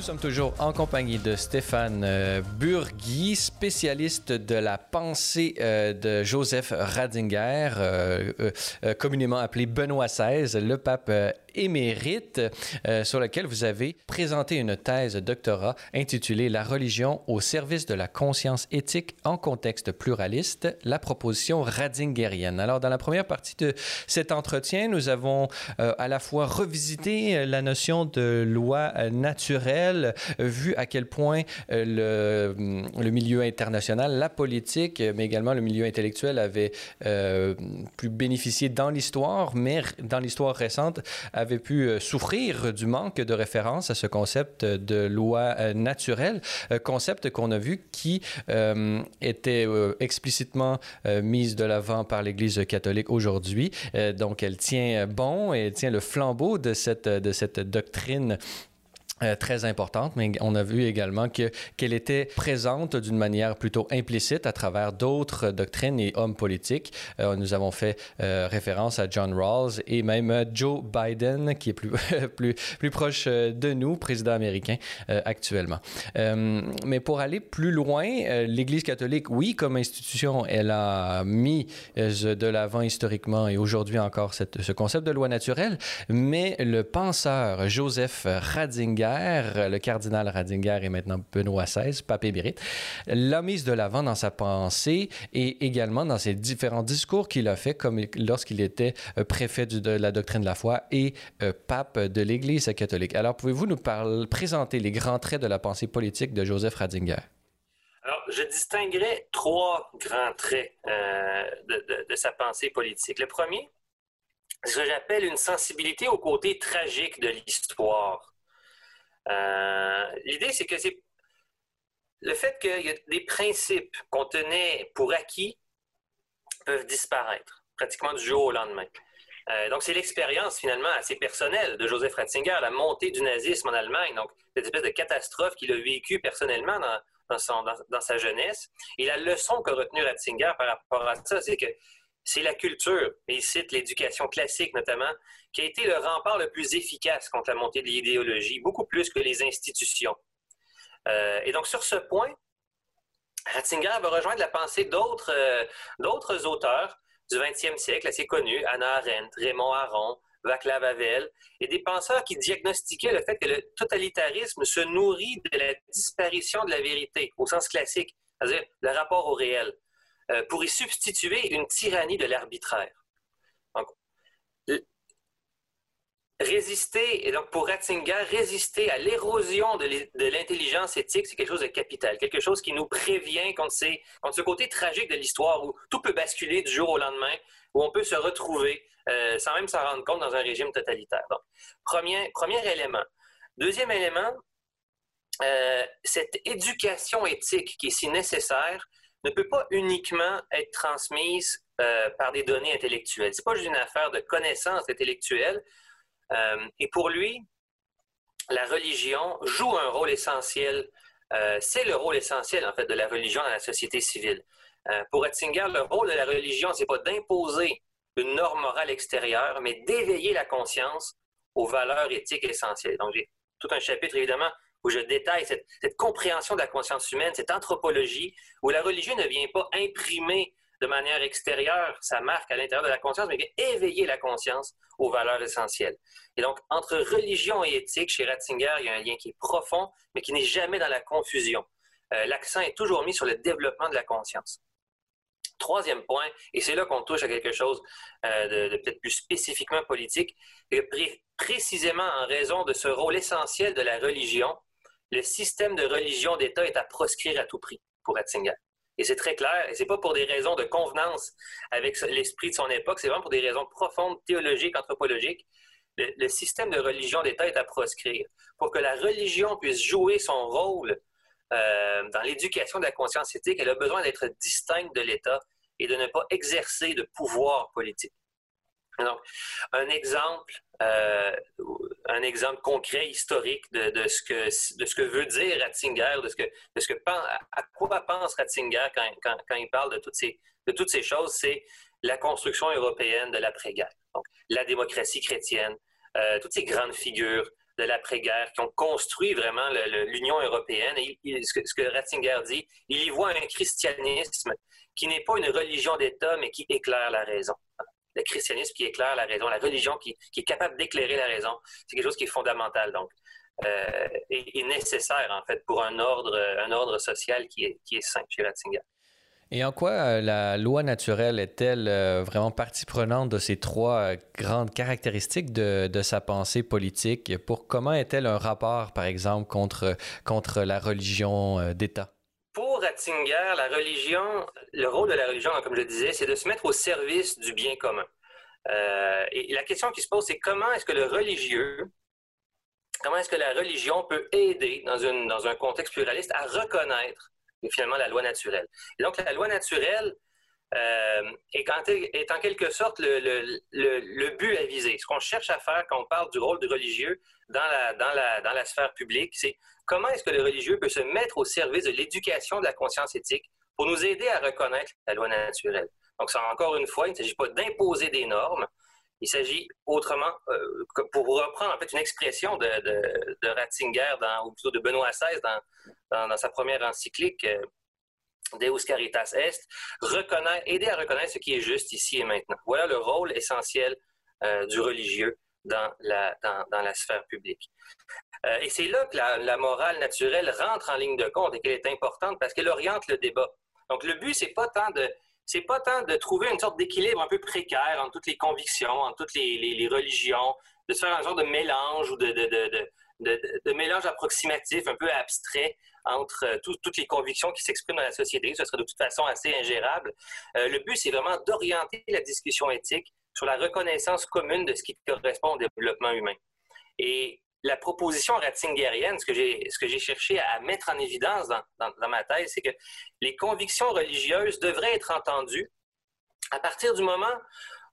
Nous sommes toujours en compagnie de Stéphane euh, Burgui, spécialiste de la pensée euh, de Joseph Ratzinger, euh, communément appelé Benoît XVI, le pape émérite, euh, sur lequel vous avez présenté une thèse doctorat intitulée La religion au service de la conscience éthique en contexte pluraliste, la proposition radingerienne. Alors, dans la première partie de cet entretien, nous avons euh, à la fois revisité la notion de loi naturelle, vu à quel point euh, le, milieu international, la politique, mais également le milieu intellectuel avait pu bénéficier dans l'histoire, mais dans l'histoire récente, avait pu euh, souffrir du manque de référence à ce concept de loi euh, naturelle, euh, concept qu'on a vu qui était explicitement mise de l'avant par l'Église catholique aujourd'hui. donc, elle tient bon et elle tient le flambeau de cette, de cette doctrine euh, très importante, mais on a vu également que qu'elle était présente d'une manière plutôt implicite à travers d'autres doctrines et hommes politiques. Euh, nous avons fait euh, référence à John Rawls et même Joe Biden, qui est plus plus plus proche de nous, président américain actuellement. mais pour aller plus loin, l'Église catholique, oui, comme institution, elle a mis de l'avant historiquement et aujourd'hui encore ce concept de loi naturelle, mais le penseur Joseph Ratzinger le cardinal Radinger et maintenant Benoît XVI, pape émérite, l'a mise de l'avant dans sa pensée et également dans ses différents discours qu'il a fait, comme lorsqu'il était euh, préfet de la doctrine de la foi et euh, pape de l'Église catholique. Alors, pouvez-vous nous présenter les grands traits de la pensée politique de Joseph Radinger? Alors, je distinguerai trois grands traits euh, de, sa pensée politique. Le premier, ce que j'appelle une sensibilité au côté tragique de l'histoire. Euh, l'idée, c'est que c'est le fait qu'il y a des principes qu'on tenait pour acquis peuvent disparaître pratiquement du jour au lendemain. Euh, donc, c'est l'expérience finalement assez personnelle de Joseph Ratzinger, la montée du nazisme en Allemagne, donc cette espèce de catastrophe qu'il a vécue personnellement dans, dans, sa jeunesse. Et la leçon qu'a retenue Ratzinger par rapport à ça, c'est que c'est la culture, et il cite l'éducation classique notamment, qui a été le rempart le plus efficace contre la montée de l'idéologie, beaucoup plus que les institutions. Euh, et donc, sur ce point, Ratzinger va rejoindre la pensée d'autres euh, auteurs du 20e siècle assez connus, Anna Arendt, Raymond Aron, Václav Havel, et des penseurs qui diagnostiquaient le fait que le totalitarisme se nourrit de la disparition de la vérité, au sens classique, c'est-à-dire le rapport au réel. Euh, pour y substituer une tyrannie de l'arbitraire. résister, et donc pour Ratzinger, résister à l'érosion de l'intelligence éthique, c'est quelque chose de capital, quelque chose qui nous prévient contre, ce côté tragique de l'histoire où tout peut basculer du jour au lendemain, où on peut se retrouver euh, sans même s'en rendre compte dans un régime totalitaire. Donc, premier, premier élément. Deuxième élément, euh, cette éducation éthique qui est si nécessaire ne peut pas uniquement être transmise par des données intellectuelles. C'est pas juste une affaire de connaissance intellectuelle. et pour lui, la religion joue un rôle essentiel. c'est le rôle essentiel, en fait, de la religion dans la société civile. pour Ratzinger, le rôle de la religion, c'est pas d'imposer une norme morale extérieure, mais d'éveiller la conscience aux valeurs éthiques essentielles. Donc, j'ai tout un chapitre, évidemment, où je détaille cette, compréhension de la conscience humaine, cette anthropologie, où la religion ne vient pas imprimer de manière extérieure sa marque à l'intérieur de la conscience, mais vient éveiller la conscience aux valeurs essentielles. Et donc, entre religion et éthique, chez Ratzinger, il y a un lien qui est profond, mais qui n'est jamais dans la confusion. Euh, l'accent est toujours mis sur le développement de la conscience. Troisième point, et c'est là qu'on touche à quelque chose euh, de, peut-être plus spécifiquement politique, précisément en raison de ce rôle essentiel de la religion, le système de religion d'État est à proscrire à tout prix pour Ratzinger. Et c'est très clair, et c'est pas pour des raisons de convenance avec l'esprit de son époque, c'est vraiment pour des raisons profondes, théologiques, anthropologiques. Le, système de religion d'État est à proscrire. Pour que la religion puisse jouer son rôle euh, dans l'éducation de la conscience éthique, elle a besoin d'être distincte de l'État et de ne pas exercer de pouvoir politique. Donc, un exemple, euh, un exemple concret, historique de, ce que, de ce que veut dire Ratzinger, de ce que, de ce que à quoi pense Ratzinger quand, quand, il parle de toutes ces, de toutes ces choses, c'est la construction européenne de l'après-guerre. Donc, la démocratie chrétienne, euh, toutes ces grandes figures de l'après-guerre qui ont construit vraiment l'Union européenne. Et ce, que, ce, que, Ratzinger dit, il y voit un christianisme qui n'est pas une religion d'État, mais qui éclaire la raison le christianisme qui éclaire la raison, la religion qui, est capable d'éclairer la raison. C'est quelque chose qui est fondamental, donc, euh, et, nécessaire, en fait, pour un ordre, un ordre social qui est, qui est sain chez Ratzinger. Et en quoi euh, la loi naturelle est-elle euh, vraiment partie prenante de ces trois grandes caractéristiques de, de sa pensée politique? Pour comment est-elle un rapport, par exemple, contre, contre la religion d'État? Pour Ratzinger, la religion, le rôle de la religion, comme je disais, c'est de se mettre au service du bien commun. Euh, et la question qui se pose, c'est comment est-ce que le religieux, comment est-ce que la religion peut aider dans, une, dans un contexte pluraliste à reconnaître finalement la loi naturelle? Donc la loi naturelle euh, est, en quelque sorte le, but à viser. Ce qu'on cherche à faire quand on parle du rôle du religieux dans la, sphère publique, c'est comment est-ce que le religieux peut se mettre au service de l'éducation de la conscience éthique pour nous aider à reconnaître la loi naturelle. Donc, encore une fois, il ne s'agit pas d'imposer des normes, il s'agit autrement, euh, pour reprendre en fait une expression de, Ratzinger, ou plutôt de Benoît XVI dans, dans, sa première encyclique, euh, Deus Caritas Est, aider à reconnaître ce qui est juste ici et maintenant. Voilà le rôle essentiel euh, du religieux dans la, sphère publique. Euh, et c'est là que la, morale naturelle rentre en ligne de compte et qu'elle est importante parce qu'elle oriente le débat. Donc, le but, c'est pas tant de, pas tant de trouver une sorte d'équilibre un peu précaire entre toutes les convictions, entre toutes les, religions, de se faire un genre de mélange ou de mélange approximatif, un peu abstrait entre euh, toutes les convictions qui s'expriment dans la société. Ce serait de toute façon assez ingérable. Euh, le but, c'est vraiment d'orienter la discussion éthique sur la reconnaissance commune de ce qui correspond au développement humain. Et la proposition ratzingerienne, ce que j'ai, ce que j'ai cherché à mettre en évidence dans, dans, ma thèse, c'est que les convictions religieuses devraient être entendues à partir du moment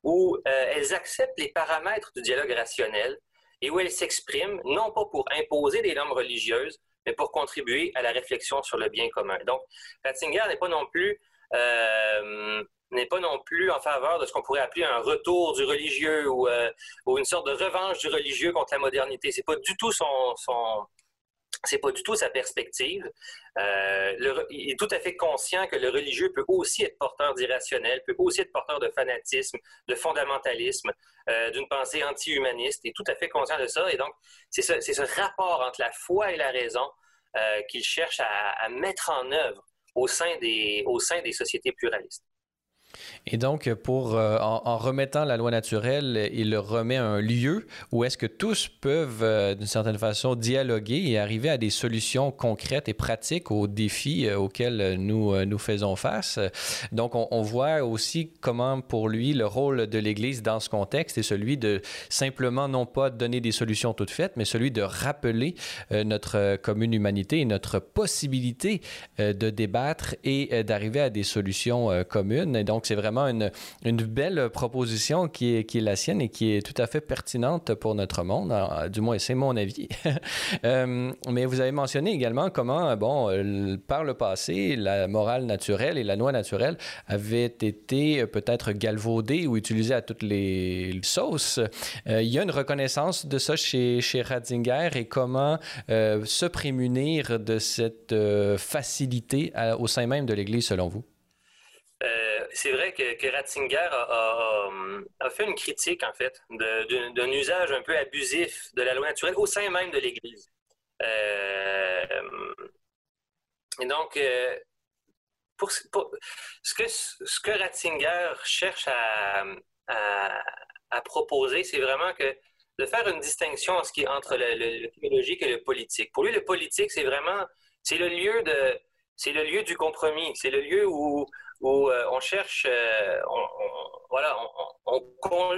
où euh, elles acceptent les paramètres du dialogue rationnel et où elles s'expriment non pas pour imposer des normes religieuses, mais pour contribuer à la réflexion sur le bien commun. Donc, Ratzinger n'est pas non plus euh, n'est pas non plus en faveur de ce qu'on pourrait appeler un retour du religieux ou, euh, ou, une sorte de revanche du religieux contre la modernité. C'est pas du tout son, son c'est pas du tout sa perspective. Euh, il est tout à fait conscient que le religieux peut aussi être porteur d'irrationnel, peut aussi être porteur de fanatisme, de fondamentalisme, euh, d'une pensée anti-humaniste. Il est tout à fait conscient de ça. Et donc, c'est ce, rapport entre la foi et la raison euh, qu'il cherche à, à, mettre en œuvre au sein des, au sein des sociétés pluralistes. Et donc, pour, euh, en, remettant la loi naturelle, il remet un lieu où est-ce que tous peuvent, euh, d'une certaine façon, dialoguer et arriver à des solutions concrètes et pratiques aux défis euh, auxquels nous, nous faisons face. Donc, on, voit aussi comment, pour lui, le rôle de l'Église dans ce contexte est celui de simplement, non pas donner des solutions toutes faites, mais celui de rappeler notre commune humanité et notre possibilité de débattre et d'arriver à des solutions communes. Donc, c'est vraiment une, une, belle proposition qui est, qui est la sienne et qui est tout à fait pertinente pour notre monde. du moins, c'est mon avis. mais vous avez mentionné également comment, bon, par le passé, la morale naturelle et la loi naturelle avaient été peut-être galvaudées ou utilisées à toutes les sauces. il y a une reconnaissance de ça chez, chez Ratzinger et comment se prémunir de cette facilité au sein même de l'Église, selon vous? Euh, c'est vrai que, Ratzinger a, fait une critique, en fait, d'un usage un peu abusif de la loi naturelle au sein même de l'Église. Euh, et donc, euh, ce, que, Ratzinger cherche à, proposer, c'est vraiment de faire une distinction entre le, le, théologique et le politique. Pour lui, le politique, c'est vraiment c'est le lieu de c'est le lieu du compromis. C'est le lieu où, où euh, on cherche, euh, voilà, on, pour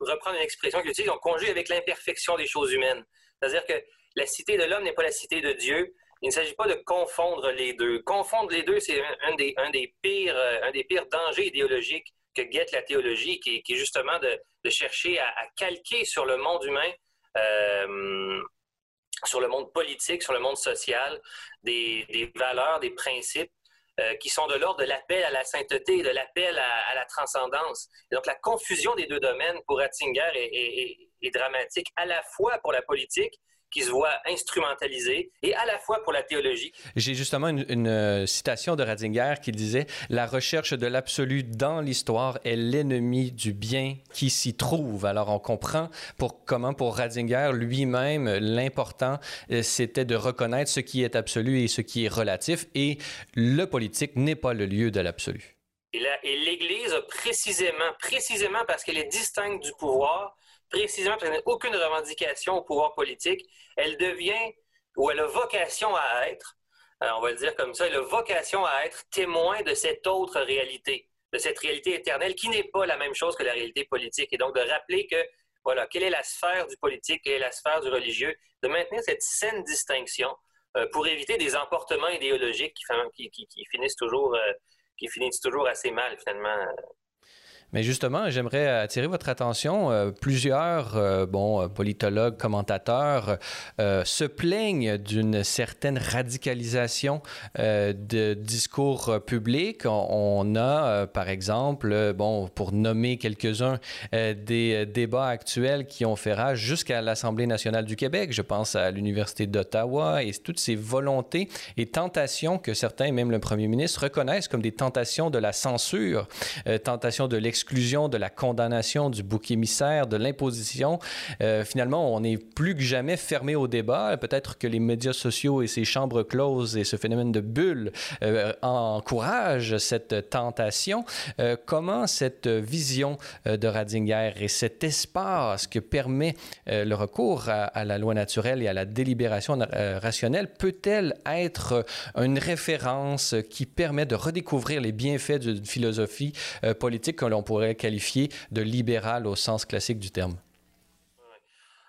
reprendre une expression qu'il utilise, on conjugue avec l'imperfection des choses humaines. C'est-à-dire que la cité de l'homme n'est pas la cité de Dieu. Il ne s'agit pas de confondre les deux. Confondre les deux, c'est un, des, pires, euh, un des pires dangers idéologiques que guette la théologie, qui, est justement de, chercher à, calquer sur le monde humain, sur le monde politique, sur le monde social, des valeurs, des principes euh, qui sont de l'ordre de l'appel à la sainteté, de l'appel à, à, la transcendance. Donc la confusion des deux domaines pour Ratzinger est, est, est dramatique, à la fois pour la politique, qui se voit instrumentalisé, et à la fois pour la théologie. J'ai justement une, euh, citation de Ratzinger qui disait La recherche de l'absolu dans l'histoire est l'ennemi du bien qui s'y trouve. Alors on comprend pour, comment pour Ratzinger lui-même, l'important, euh, c'était de reconnaître ce qui est absolu et ce qui est relatif, et le politique n'est pas le lieu de l'absolu. Et l'Église, précisément, précisément parce qu'elle est distincte du pouvoir, précisément parce qu'elle n'a aucune revendication au pouvoir politique, elle devient, ou elle a vocation à être, euh, on va le dire comme ça, elle a vocation à être témoin de cette autre réalité, de cette réalité éternelle qui n'est pas la même chose que la réalité politique. Et donc de rappeler que, voilà, quelle est la sphère du politique, quelle est la sphère du religieux, de maintenir cette saine distinction euh, pour éviter des emportements idéologiques qui, qui, finissent toujours, euh, qui finissent toujours assez mal, finalement. Mais justement, j'aimerais attirer votre attention. Euh, plusieurs euh, bon, euh, politologues, commentateurs se plaignent d'une certaine radicalisation de discours publics. On, a, par exemple, bon, pour nommer quelques-uns, des débats actuels qui ont fait rage jusqu'à l'Assemblée nationale du Québec. Je pense à l'Université d'Ottawa et toutes ces volontés et tentations que certains, même le premier ministre, reconnaissent comme des tentations de la censure, tentations de l'exclusion de la condamnation, du bouc émissaire, de l'imposition. Euh, finalement, on est plus que jamais fermé au débat. Peut-être que les médias sociaux et ces chambres closes et ce phénomène de bulle euh, encouragent cette tentation. Euh, comment cette vision de Radinger et cet espace que permet le recours à, à, la loi naturelle et à la délibération rationnelle peut-elle être une référence qui permet de redécouvrir les bienfaits d'une philosophie politique que l'on pourrait qualifié de libéral au sens classique du terme?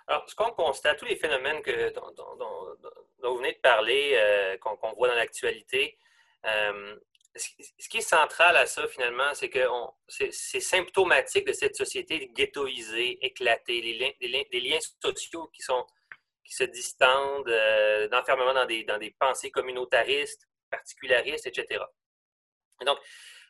Alors, ce qu'on constate, tous les phénomènes dont, vous venez de parler, euh, qu'on voit dans l'actualité, euh, ce qui est central à ça, finalement, c'est que c'est symptomatique de cette société ghettoisée, éclatée, des liens sociaux qui, sont, qui se distendent, euh, d'enfermement dans des, dans des pensées communautaristes, particularistes, etc. Et donc,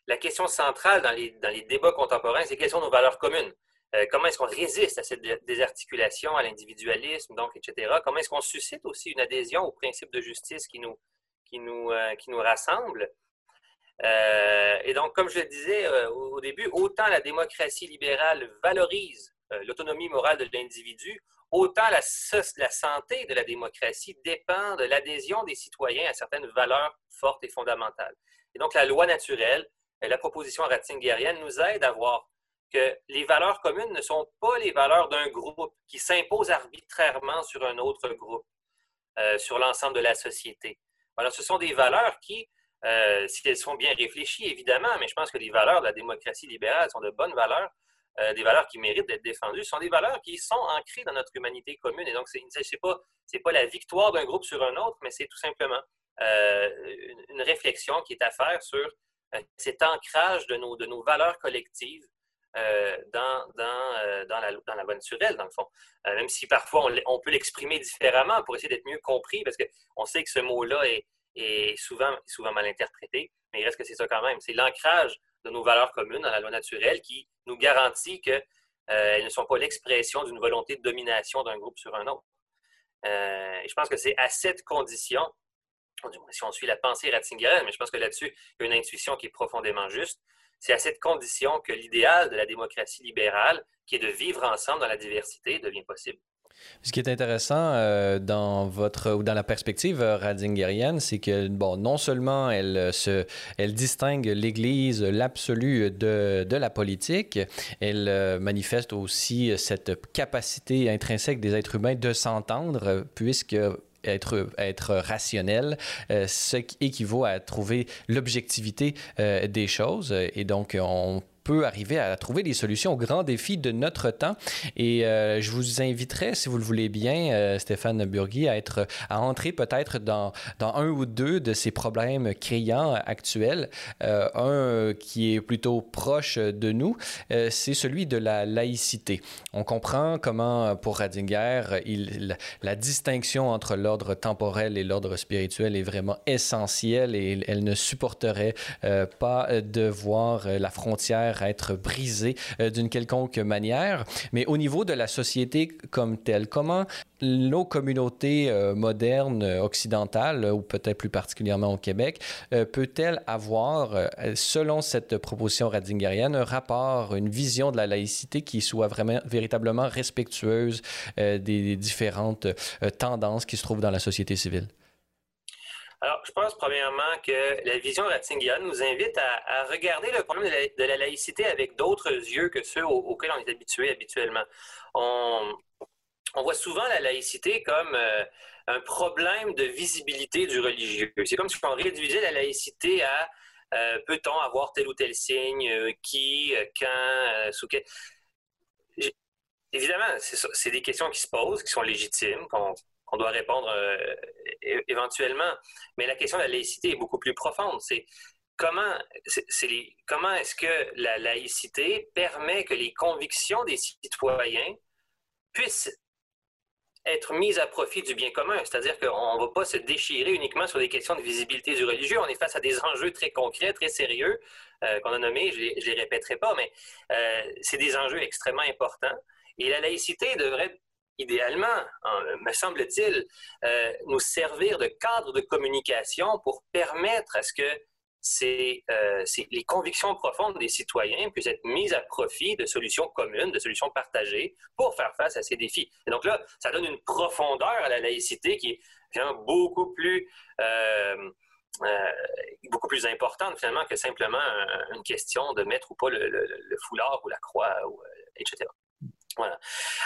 la question centrale dans les, dans les débats contemporains, c'est quelles sont nos valeurs communes. Euh, comment est-ce qu'on résiste à cette désarticulation, à l'individualisme, donc, etc. Comment est-ce qu'on suscite aussi une adhésion aux principes de justice qui nous, qui nous, euh, qui nous rassemblent. Euh, et donc, comme je le disais au début, autant la démocratie libérale valorise l'autonomie morale de l'individu, autant la, la santé de la démocratie dépend de l'adhésion des citoyens à certaines valeurs fortes et fondamentales. Et donc, la loi naturelle, la proposition ratzingerienne nous aide à voir que les valeurs communes ne sont pas les valeurs d'un groupe qui s'impose arbitrairement sur un autre groupe, euh, sur l'ensemble de la société. Alors, ce sont des valeurs qui, euh, si elles sont bien réfléchies, évidemment, mais je pense que les valeurs de la démocratie libérale sont de bonnes valeurs, euh, des valeurs qui méritent d'être défendues, sont des valeurs qui sont ancrées dans notre humanité commune. Et donc, ce n'est pas, pas la victoire d'un groupe sur un autre, mais c'est tout simplement une, réflexion qui est à faire sur cet ancrage de nos, de nos valeurs collectives dans, dans, dans, la, dans la loi naturelle, dans le fond. même si parfois on, peut l'exprimer différemment pour essayer d'être mieux compris, parce qu'on sait que ce mot-là est, est, souvent, souvent mal interprété, mais il reste que c'est ça quand même. C'est l'ancrage de nos valeurs communes dans la loi naturelle qui nous garantit qu'elles ne sont pas l'expression d'une volonté de domination d'un groupe sur un autre. Euh, et je pense que c'est à cette condition, si on suit la pensée ratzingerienne, mais je pense que là-dessus, il y a une intuition qui est profondément juste. C'est à cette condition que l'idéal de la démocratie libérale, qui est de vivre ensemble dans la diversité, devient possible. Ce qui est intéressant euh, dans votre ou dans la perspective euh, radingerienne, c'est que bon, non seulement elle euh, se, elle distingue l'Église, l'absolu de, de, la politique, elle manifeste aussi cette capacité intrinsèque des êtres humains de s'entendre, puisque être, être rationnel, ce qui équivaut à trouver l'objectivité des choses. Et donc, on peut arriver à trouver des solutions aux grands défis de notre temps. Et euh, je vous inviterai, si vous le voulez bien, euh, Stéphane Burgui, à, être, à entrer peut-être dans, dans un ou deux de ces problèmes criants actuels. Euh, un qui est plutôt proche de nous, c'est celui de la laïcité. On comprend comment, pour Radinger, la distinction entre l'ordre temporel et l'ordre spirituel est vraiment essentielle et elle ne supporterait pas de voir la frontière être brisé euh, d'une quelconque manière. Mais au niveau de la société comme telle, comment nos communautés euh, modernes euh, occidentales, ou peut-être plus particulièrement au Québec, peut-elle avoir, selon cette proposition radingerienne, un rapport, une vision de la laïcité qui soit vraiment véritablement respectueuse des différentes tendances qui se trouvent dans la société civile? Alors, je pense premièrement que la vision ratzingerienne nous invite à, regarder le problème de la, laïcité avec d'autres yeux que ceux auxquels on est habitué habituellement. On, voit souvent la laïcité comme euh, un problème de visibilité du religieux. C'est comme si on réduisait la laïcité à euh, peut-on avoir tel ou tel signe, euh, qui, quand, sous quel... Évidemment, c'est des questions qui se posent, qui sont légitimes, qu'on qu'on doit répondre euh, éventuellement. Mais la question de la laïcité est beaucoup plus profonde. C'est comment, comment est-ce que la laïcité permet que les convictions des citoyens puissent être mises à profit du bien commun? C'est-à-dire qu'on ne va pas se déchirer uniquement sur des questions de visibilité du religieux. On est face à des enjeux très concrets, très sérieux, euh, qu'on a nommés, je ne les, répéterai pas, mais euh, c'est des enjeux extrêmement importants. Et la laïcité devrait idéalement, me semble-t-il, euh, nous servir de cadre de communication pour permettre à ce que euh, les convictions profondes des citoyens puissent être mises à profit de solutions communes, de solutions partagées pour faire face à ces défis. Et donc là, ça donne une profondeur à la laïcité qui est beaucoup plus, euh, beaucoup plus importante finalement que simplement une question de mettre ou pas le, foulard ou la croix, etc. Voilà.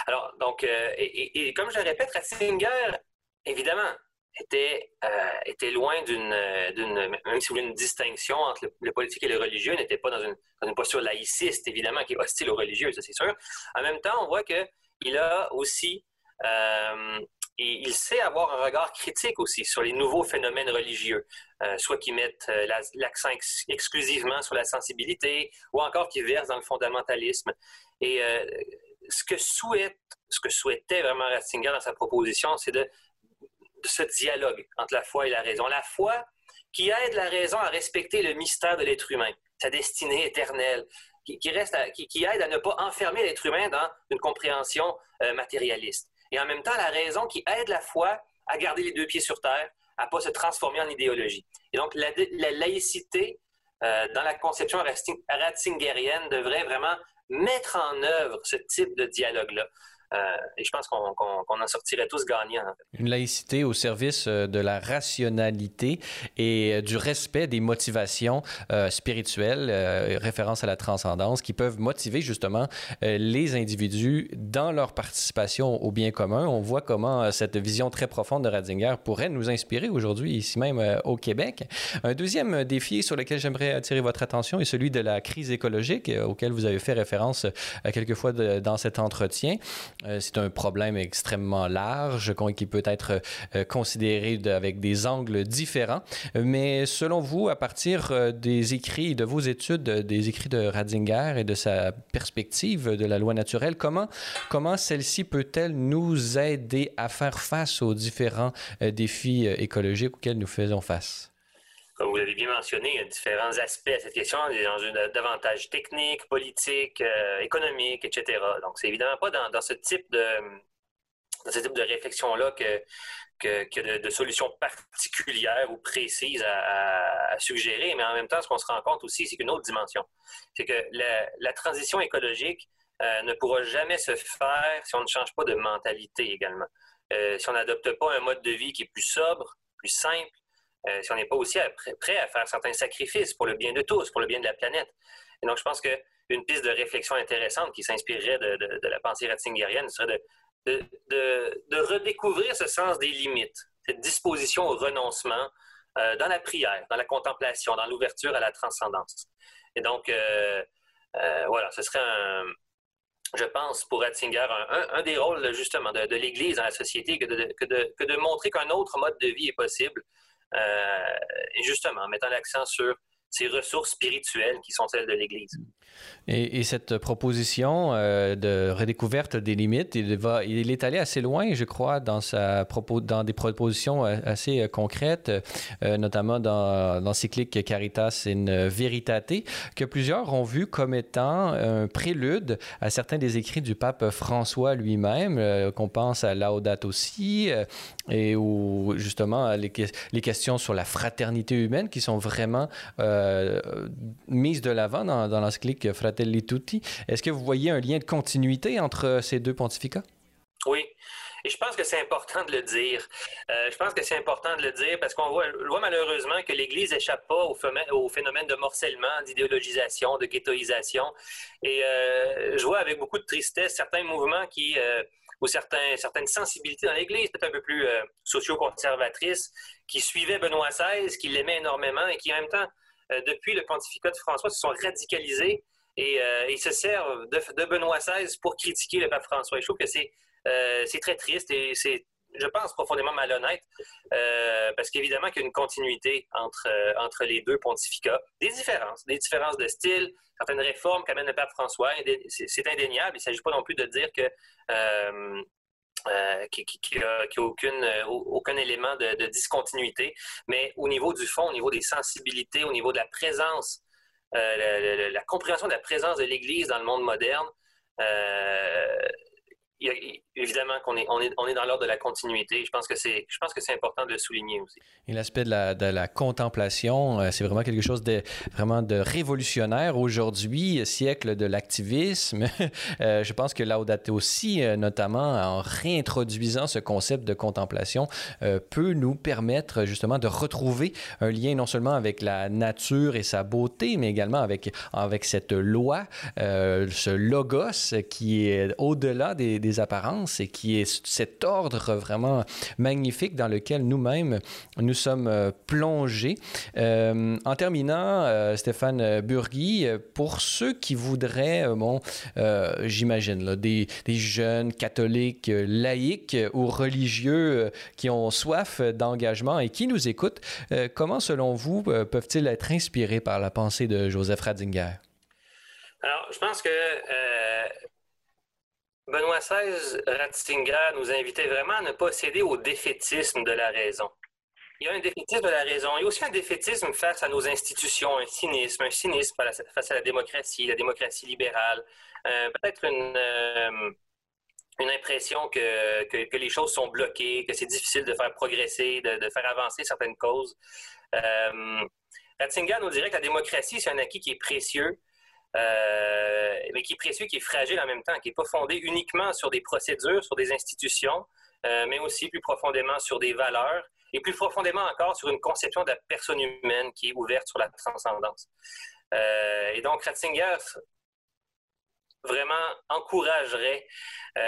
Alors, donc, euh, et, comme je le répète, Ratzinger, évidemment, était, euh, était loin d'une, même si vous voulez, une distinction entre le, politique et le religieux, n'était pas dans une, dans une, posture laïciste, évidemment, qui est hostile aux religieux, ça c'est sûr. En même temps, on voit qu'il a aussi, euh, il sait avoir un regard critique aussi sur les nouveaux phénomènes religieux, soit qui mettent l'accent exclusivement sur la sensibilité, ou encore qui versent dans le fondamentalisme. Et ce que souhaite, ce que souhaitait vraiment Ratzinger dans sa proposition, c'est de, ce dialogue entre la foi et la raison. La foi qui aide la raison à respecter le mystère de l'être humain, sa destinée éternelle, qui, aide à ne pas enfermer l'être humain dans une compréhension euh, matérialiste. Et en même temps, la raison qui aide la foi à garder les deux pieds sur terre, à ne pas se transformer en idéologie. Et donc, la, laïcité, euh, dans la conception ratzingerienne, devrait vraiment mettre en œuvre ce type de dialogue-là. Euh, et je pense qu'on en sortirait tous gagnants. Une laïcité au service euh, de la rationalité et euh, du respect des motivations spirituelles, référence à la transcendance, qui peuvent motiver justement les individus dans leur participation au bien commun. On voit comment cette vision très profonde de Ratzinger pourrait nous inspirer aujourd'hui, ici même au Québec. Un deuxième défi sur lequel j'aimerais attirer votre attention est celui de la crise écologique, auquel vous avez fait référence quelquefois dans cet entretien. Euh, c'est un problème extrêmement large qui peut être euh, considéré avec des angles différents. Mais selon vous, à partir euh, des écrits, de vos études, des écrits de Ratzinger et de sa perspective de la loi naturelle, comment, comment celle-ci peut-elle nous aider à faire face aux différents défis écologiques auxquels nous faisons face? Vous l'avez bien mentionné, il y a différents aspects à cette question, des enjeux davantage techniques, politiques, euh, économiques, etc. Donc, c'est évidemment pas dans, ce type de réflexion-là que, y a de, solutions particulières ou précises à, suggérer, mais en même temps, ce qu'on se rend compte aussi, c'est qu'une autre dimension, c'est que la, transition écologique euh, ne pourra jamais se faire si on ne change pas de mentalité également. Euh, si on n'adopte pas un mode de vie qui est plus sobre, plus simple, euh, si on n'est pas aussi prêt à faire certains sacrifices pour le bien de tous, pour le bien de la planète. Et donc, je pense qu'une piste de réflexion intéressante qui s'inspirerait de, la pensée ratzingerienne serait de, redécouvrir ce sens des limites, cette disposition au renoncement euh, dans la prière, dans la contemplation, dans l'ouverture à la transcendance. Et donc, euh, voilà, ce serait un, je pense, pour Ratzinger, un, des rôles justement de, l'Église dans la société que de, montrer qu'un autre mode de vie est possible, et justement, en mettant l'accent sur ces ressources spirituelles qui sont celles de l'Église. Et, cette proposition euh, de redécouverte des limites, il, va, il est allé assez loin, je crois, dans, sa dans des propositions euh, assez euh, concrètes, notamment dans l'encyclique Caritas in Veritate, que plusieurs ont vu comme étant un prélude à certains des écrits du pape François lui-même, qu'on pense à Laudato aussi, et où justement les, les, questions sur la fraternité humaine qui sont vraiment mises de l'avant dans, dans l'encyclique Fratelli Tutti. Est-ce que vous voyez un lien de continuité entre ces deux pontificats? Oui. Et je pense que c'est important de le dire. Euh, je pense que c'est important de le dire parce qu'on voit, malheureusement que l'Église n'échappe pas au phénomène, de morcellement, d'idéologisation, de ghettoisation. Et euh, je vois avec beaucoup de tristesse certains mouvements qui, euh, ou certains, certaines sensibilités dans l'Église, peut-être un peu plus socio-conservatrices, qui suivaient Benoît XVI, qui l'aimaient énormément et qui en même temps euh, depuis le pontificat de François, se sont radicalisés et, euh, se servent de, Benoît XVI pour critiquer le pape François. je trouve que c'est euh, très triste et c'est, je pense, profondément malhonnête parce qu'évidemment qu'il y a une continuité entre, entre les deux pontificats. Des différences, des différences de style, certaines réformes qu'amène le pape François, c'est indéniable. Il ne s'agit pas non plus de dire que euh, qui n'a aucune, euh, aucun élément de, discontinuité. Mais au niveau du fond, au niveau des sensibilités, au niveau de la présence, euh, la, compréhension de la présence de l'Église dans le monde moderne, évidemment qu'on est, on est, on est dans l'ordre de la continuité. Je pense que c'est, je pense que c'est important de le souligner aussi. Et l'aspect de la, contemplation, euh, c'est vraiment quelque chose de vraiment de révolutionnaire aujourd'hui, siècle de l'activisme. Euh, je pense que Laudato aussi, euh, notamment en réintroduisant ce concept de contemplation, peut nous permettre justement de retrouver un lien non seulement avec la nature et sa beauté, mais également avec, avec cette loi, ce logos qui est au-delà des apparences et qui est cet ordre vraiment magnifique dans lequel nous-mêmes nous sommes euh, plongés. Euh, en terminant, euh, Stéphane Burgui, pour ceux qui voudraient, bon, j'imagine, des, des, jeunes catholiques laïcs ou religieux qui ont soif d'engagement et qui nous écoutent, comment, selon vous, peuvent-ils être inspirés par la pensée de Joseph Ratzinger? Alors, je pense que Benoît XVI Ratzinger nous invitait vraiment à ne pas céder au défaitisme de la raison. Il y a un défaitisme de la raison. Il y a aussi un défaitisme face à nos institutions, un cynisme, un cynisme face à la démocratie, la démocratie libérale. Euh, peut-être une, euh, impression que, que, les choses sont bloquées, que c'est difficile de faire progresser, de, faire avancer certaines causes. Euh, Ratzinger nous dirait que la démocratie, c'est un acquis qui est précieux, euh, mais qui est précieux, qui est fragile en même temps, qui n'est pas fondé uniquement sur des procédures, sur des institutions, euh, mais aussi plus profondément sur des valeurs et plus profondément encore sur une conception de la personne humaine qui est ouverte sur la transcendance. Euh, et donc, Ratzinger vraiment encouragerait,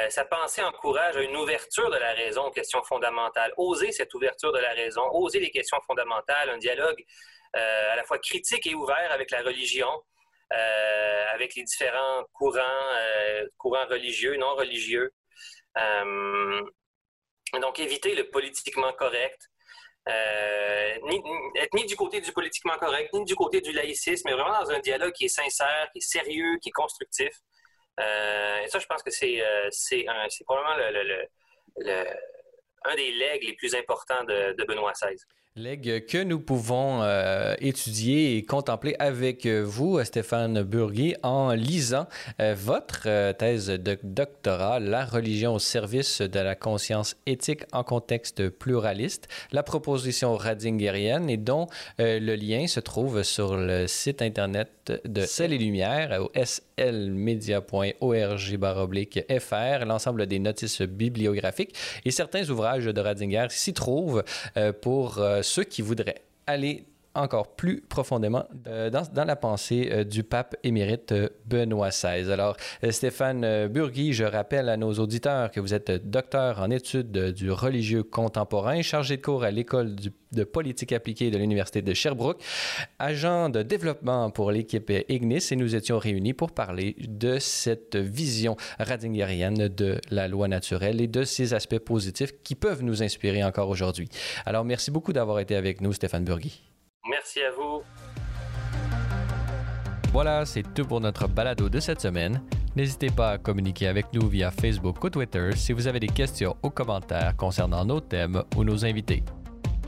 sa pensée encourage une ouverture de la raison aux questions fondamentales, oser cette ouverture de la raison, oser les questions fondamentales, un dialogue à la fois critique et ouvert avec la religion, euh, avec les différents courants, euh, courants religieux, non religieux. donc, éviter le politiquement correct, euh, être ni du côté du politiquement correct, ni du côté du laïcisme, mais vraiment dans un dialogue qui est sincère, qui est sérieux, qui est constructif. Euh, et ça, je pense que c'est euh, probablement le, un des legs les plus importants de Benoît XVI. Legs que nous pouvons euh, étudier et contempler avec vous, Stéphane Burgui, en lisant euh, votre thèse de doctorat, La religion au service de la conscience éthique en contexte pluraliste, la proposition radingerienne et dont euh, le lien se trouve sur le site internet de Celle et Lumière au slmedia.org fr, l'ensemble des notices bibliographiques et certains ouvrages de Radinger s'y trouvent pour ceux qui voudraient aller encore plus profondément euh, dans, la pensée euh, du pape émérite euh, Benoît XVI. Alors, Stéphane Burgui, je rappelle à nos auditeurs que vous êtes docteur en études du religieux contemporain, chargé de cours à l'école de politique appliquée de l'Université de Sherbrooke, agent de développement pour l'équipe Ignis, et nous étions réunis pour parler de cette vision radingerienne de la loi naturelle et de ses aspects positifs qui peuvent nous inspirer encore aujourd'hui. Alors, merci beaucoup d'avoir été avec nous, Stéphane Burgui. Merci à vous. Voilà, c'est tout pour notre balado de cette semaine. N'hésitez pas à communiquer avec nous via Facebook ou Twitter si vous avez des questions ou commentaires concernant nos thèmes ou nos invités.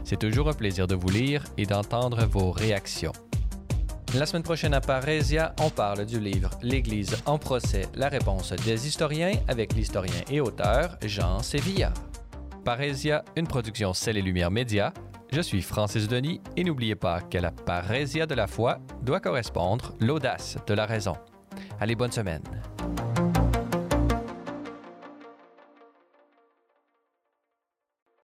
C'est toujours un plaisir de vous lire et d'entendre vos réactions. La semaine prochaine à Parésia, on parle du livre L'Église en procès, la réponse des historiens avec l'historien et auteur Jean Sévilla. Parésia, une production Celle et Lumière Média, je suis Francis Denis et n'oubliez pas qu'à la parésia de la foi doit correspondre l'audace de la raison. Allez, bonne semaine.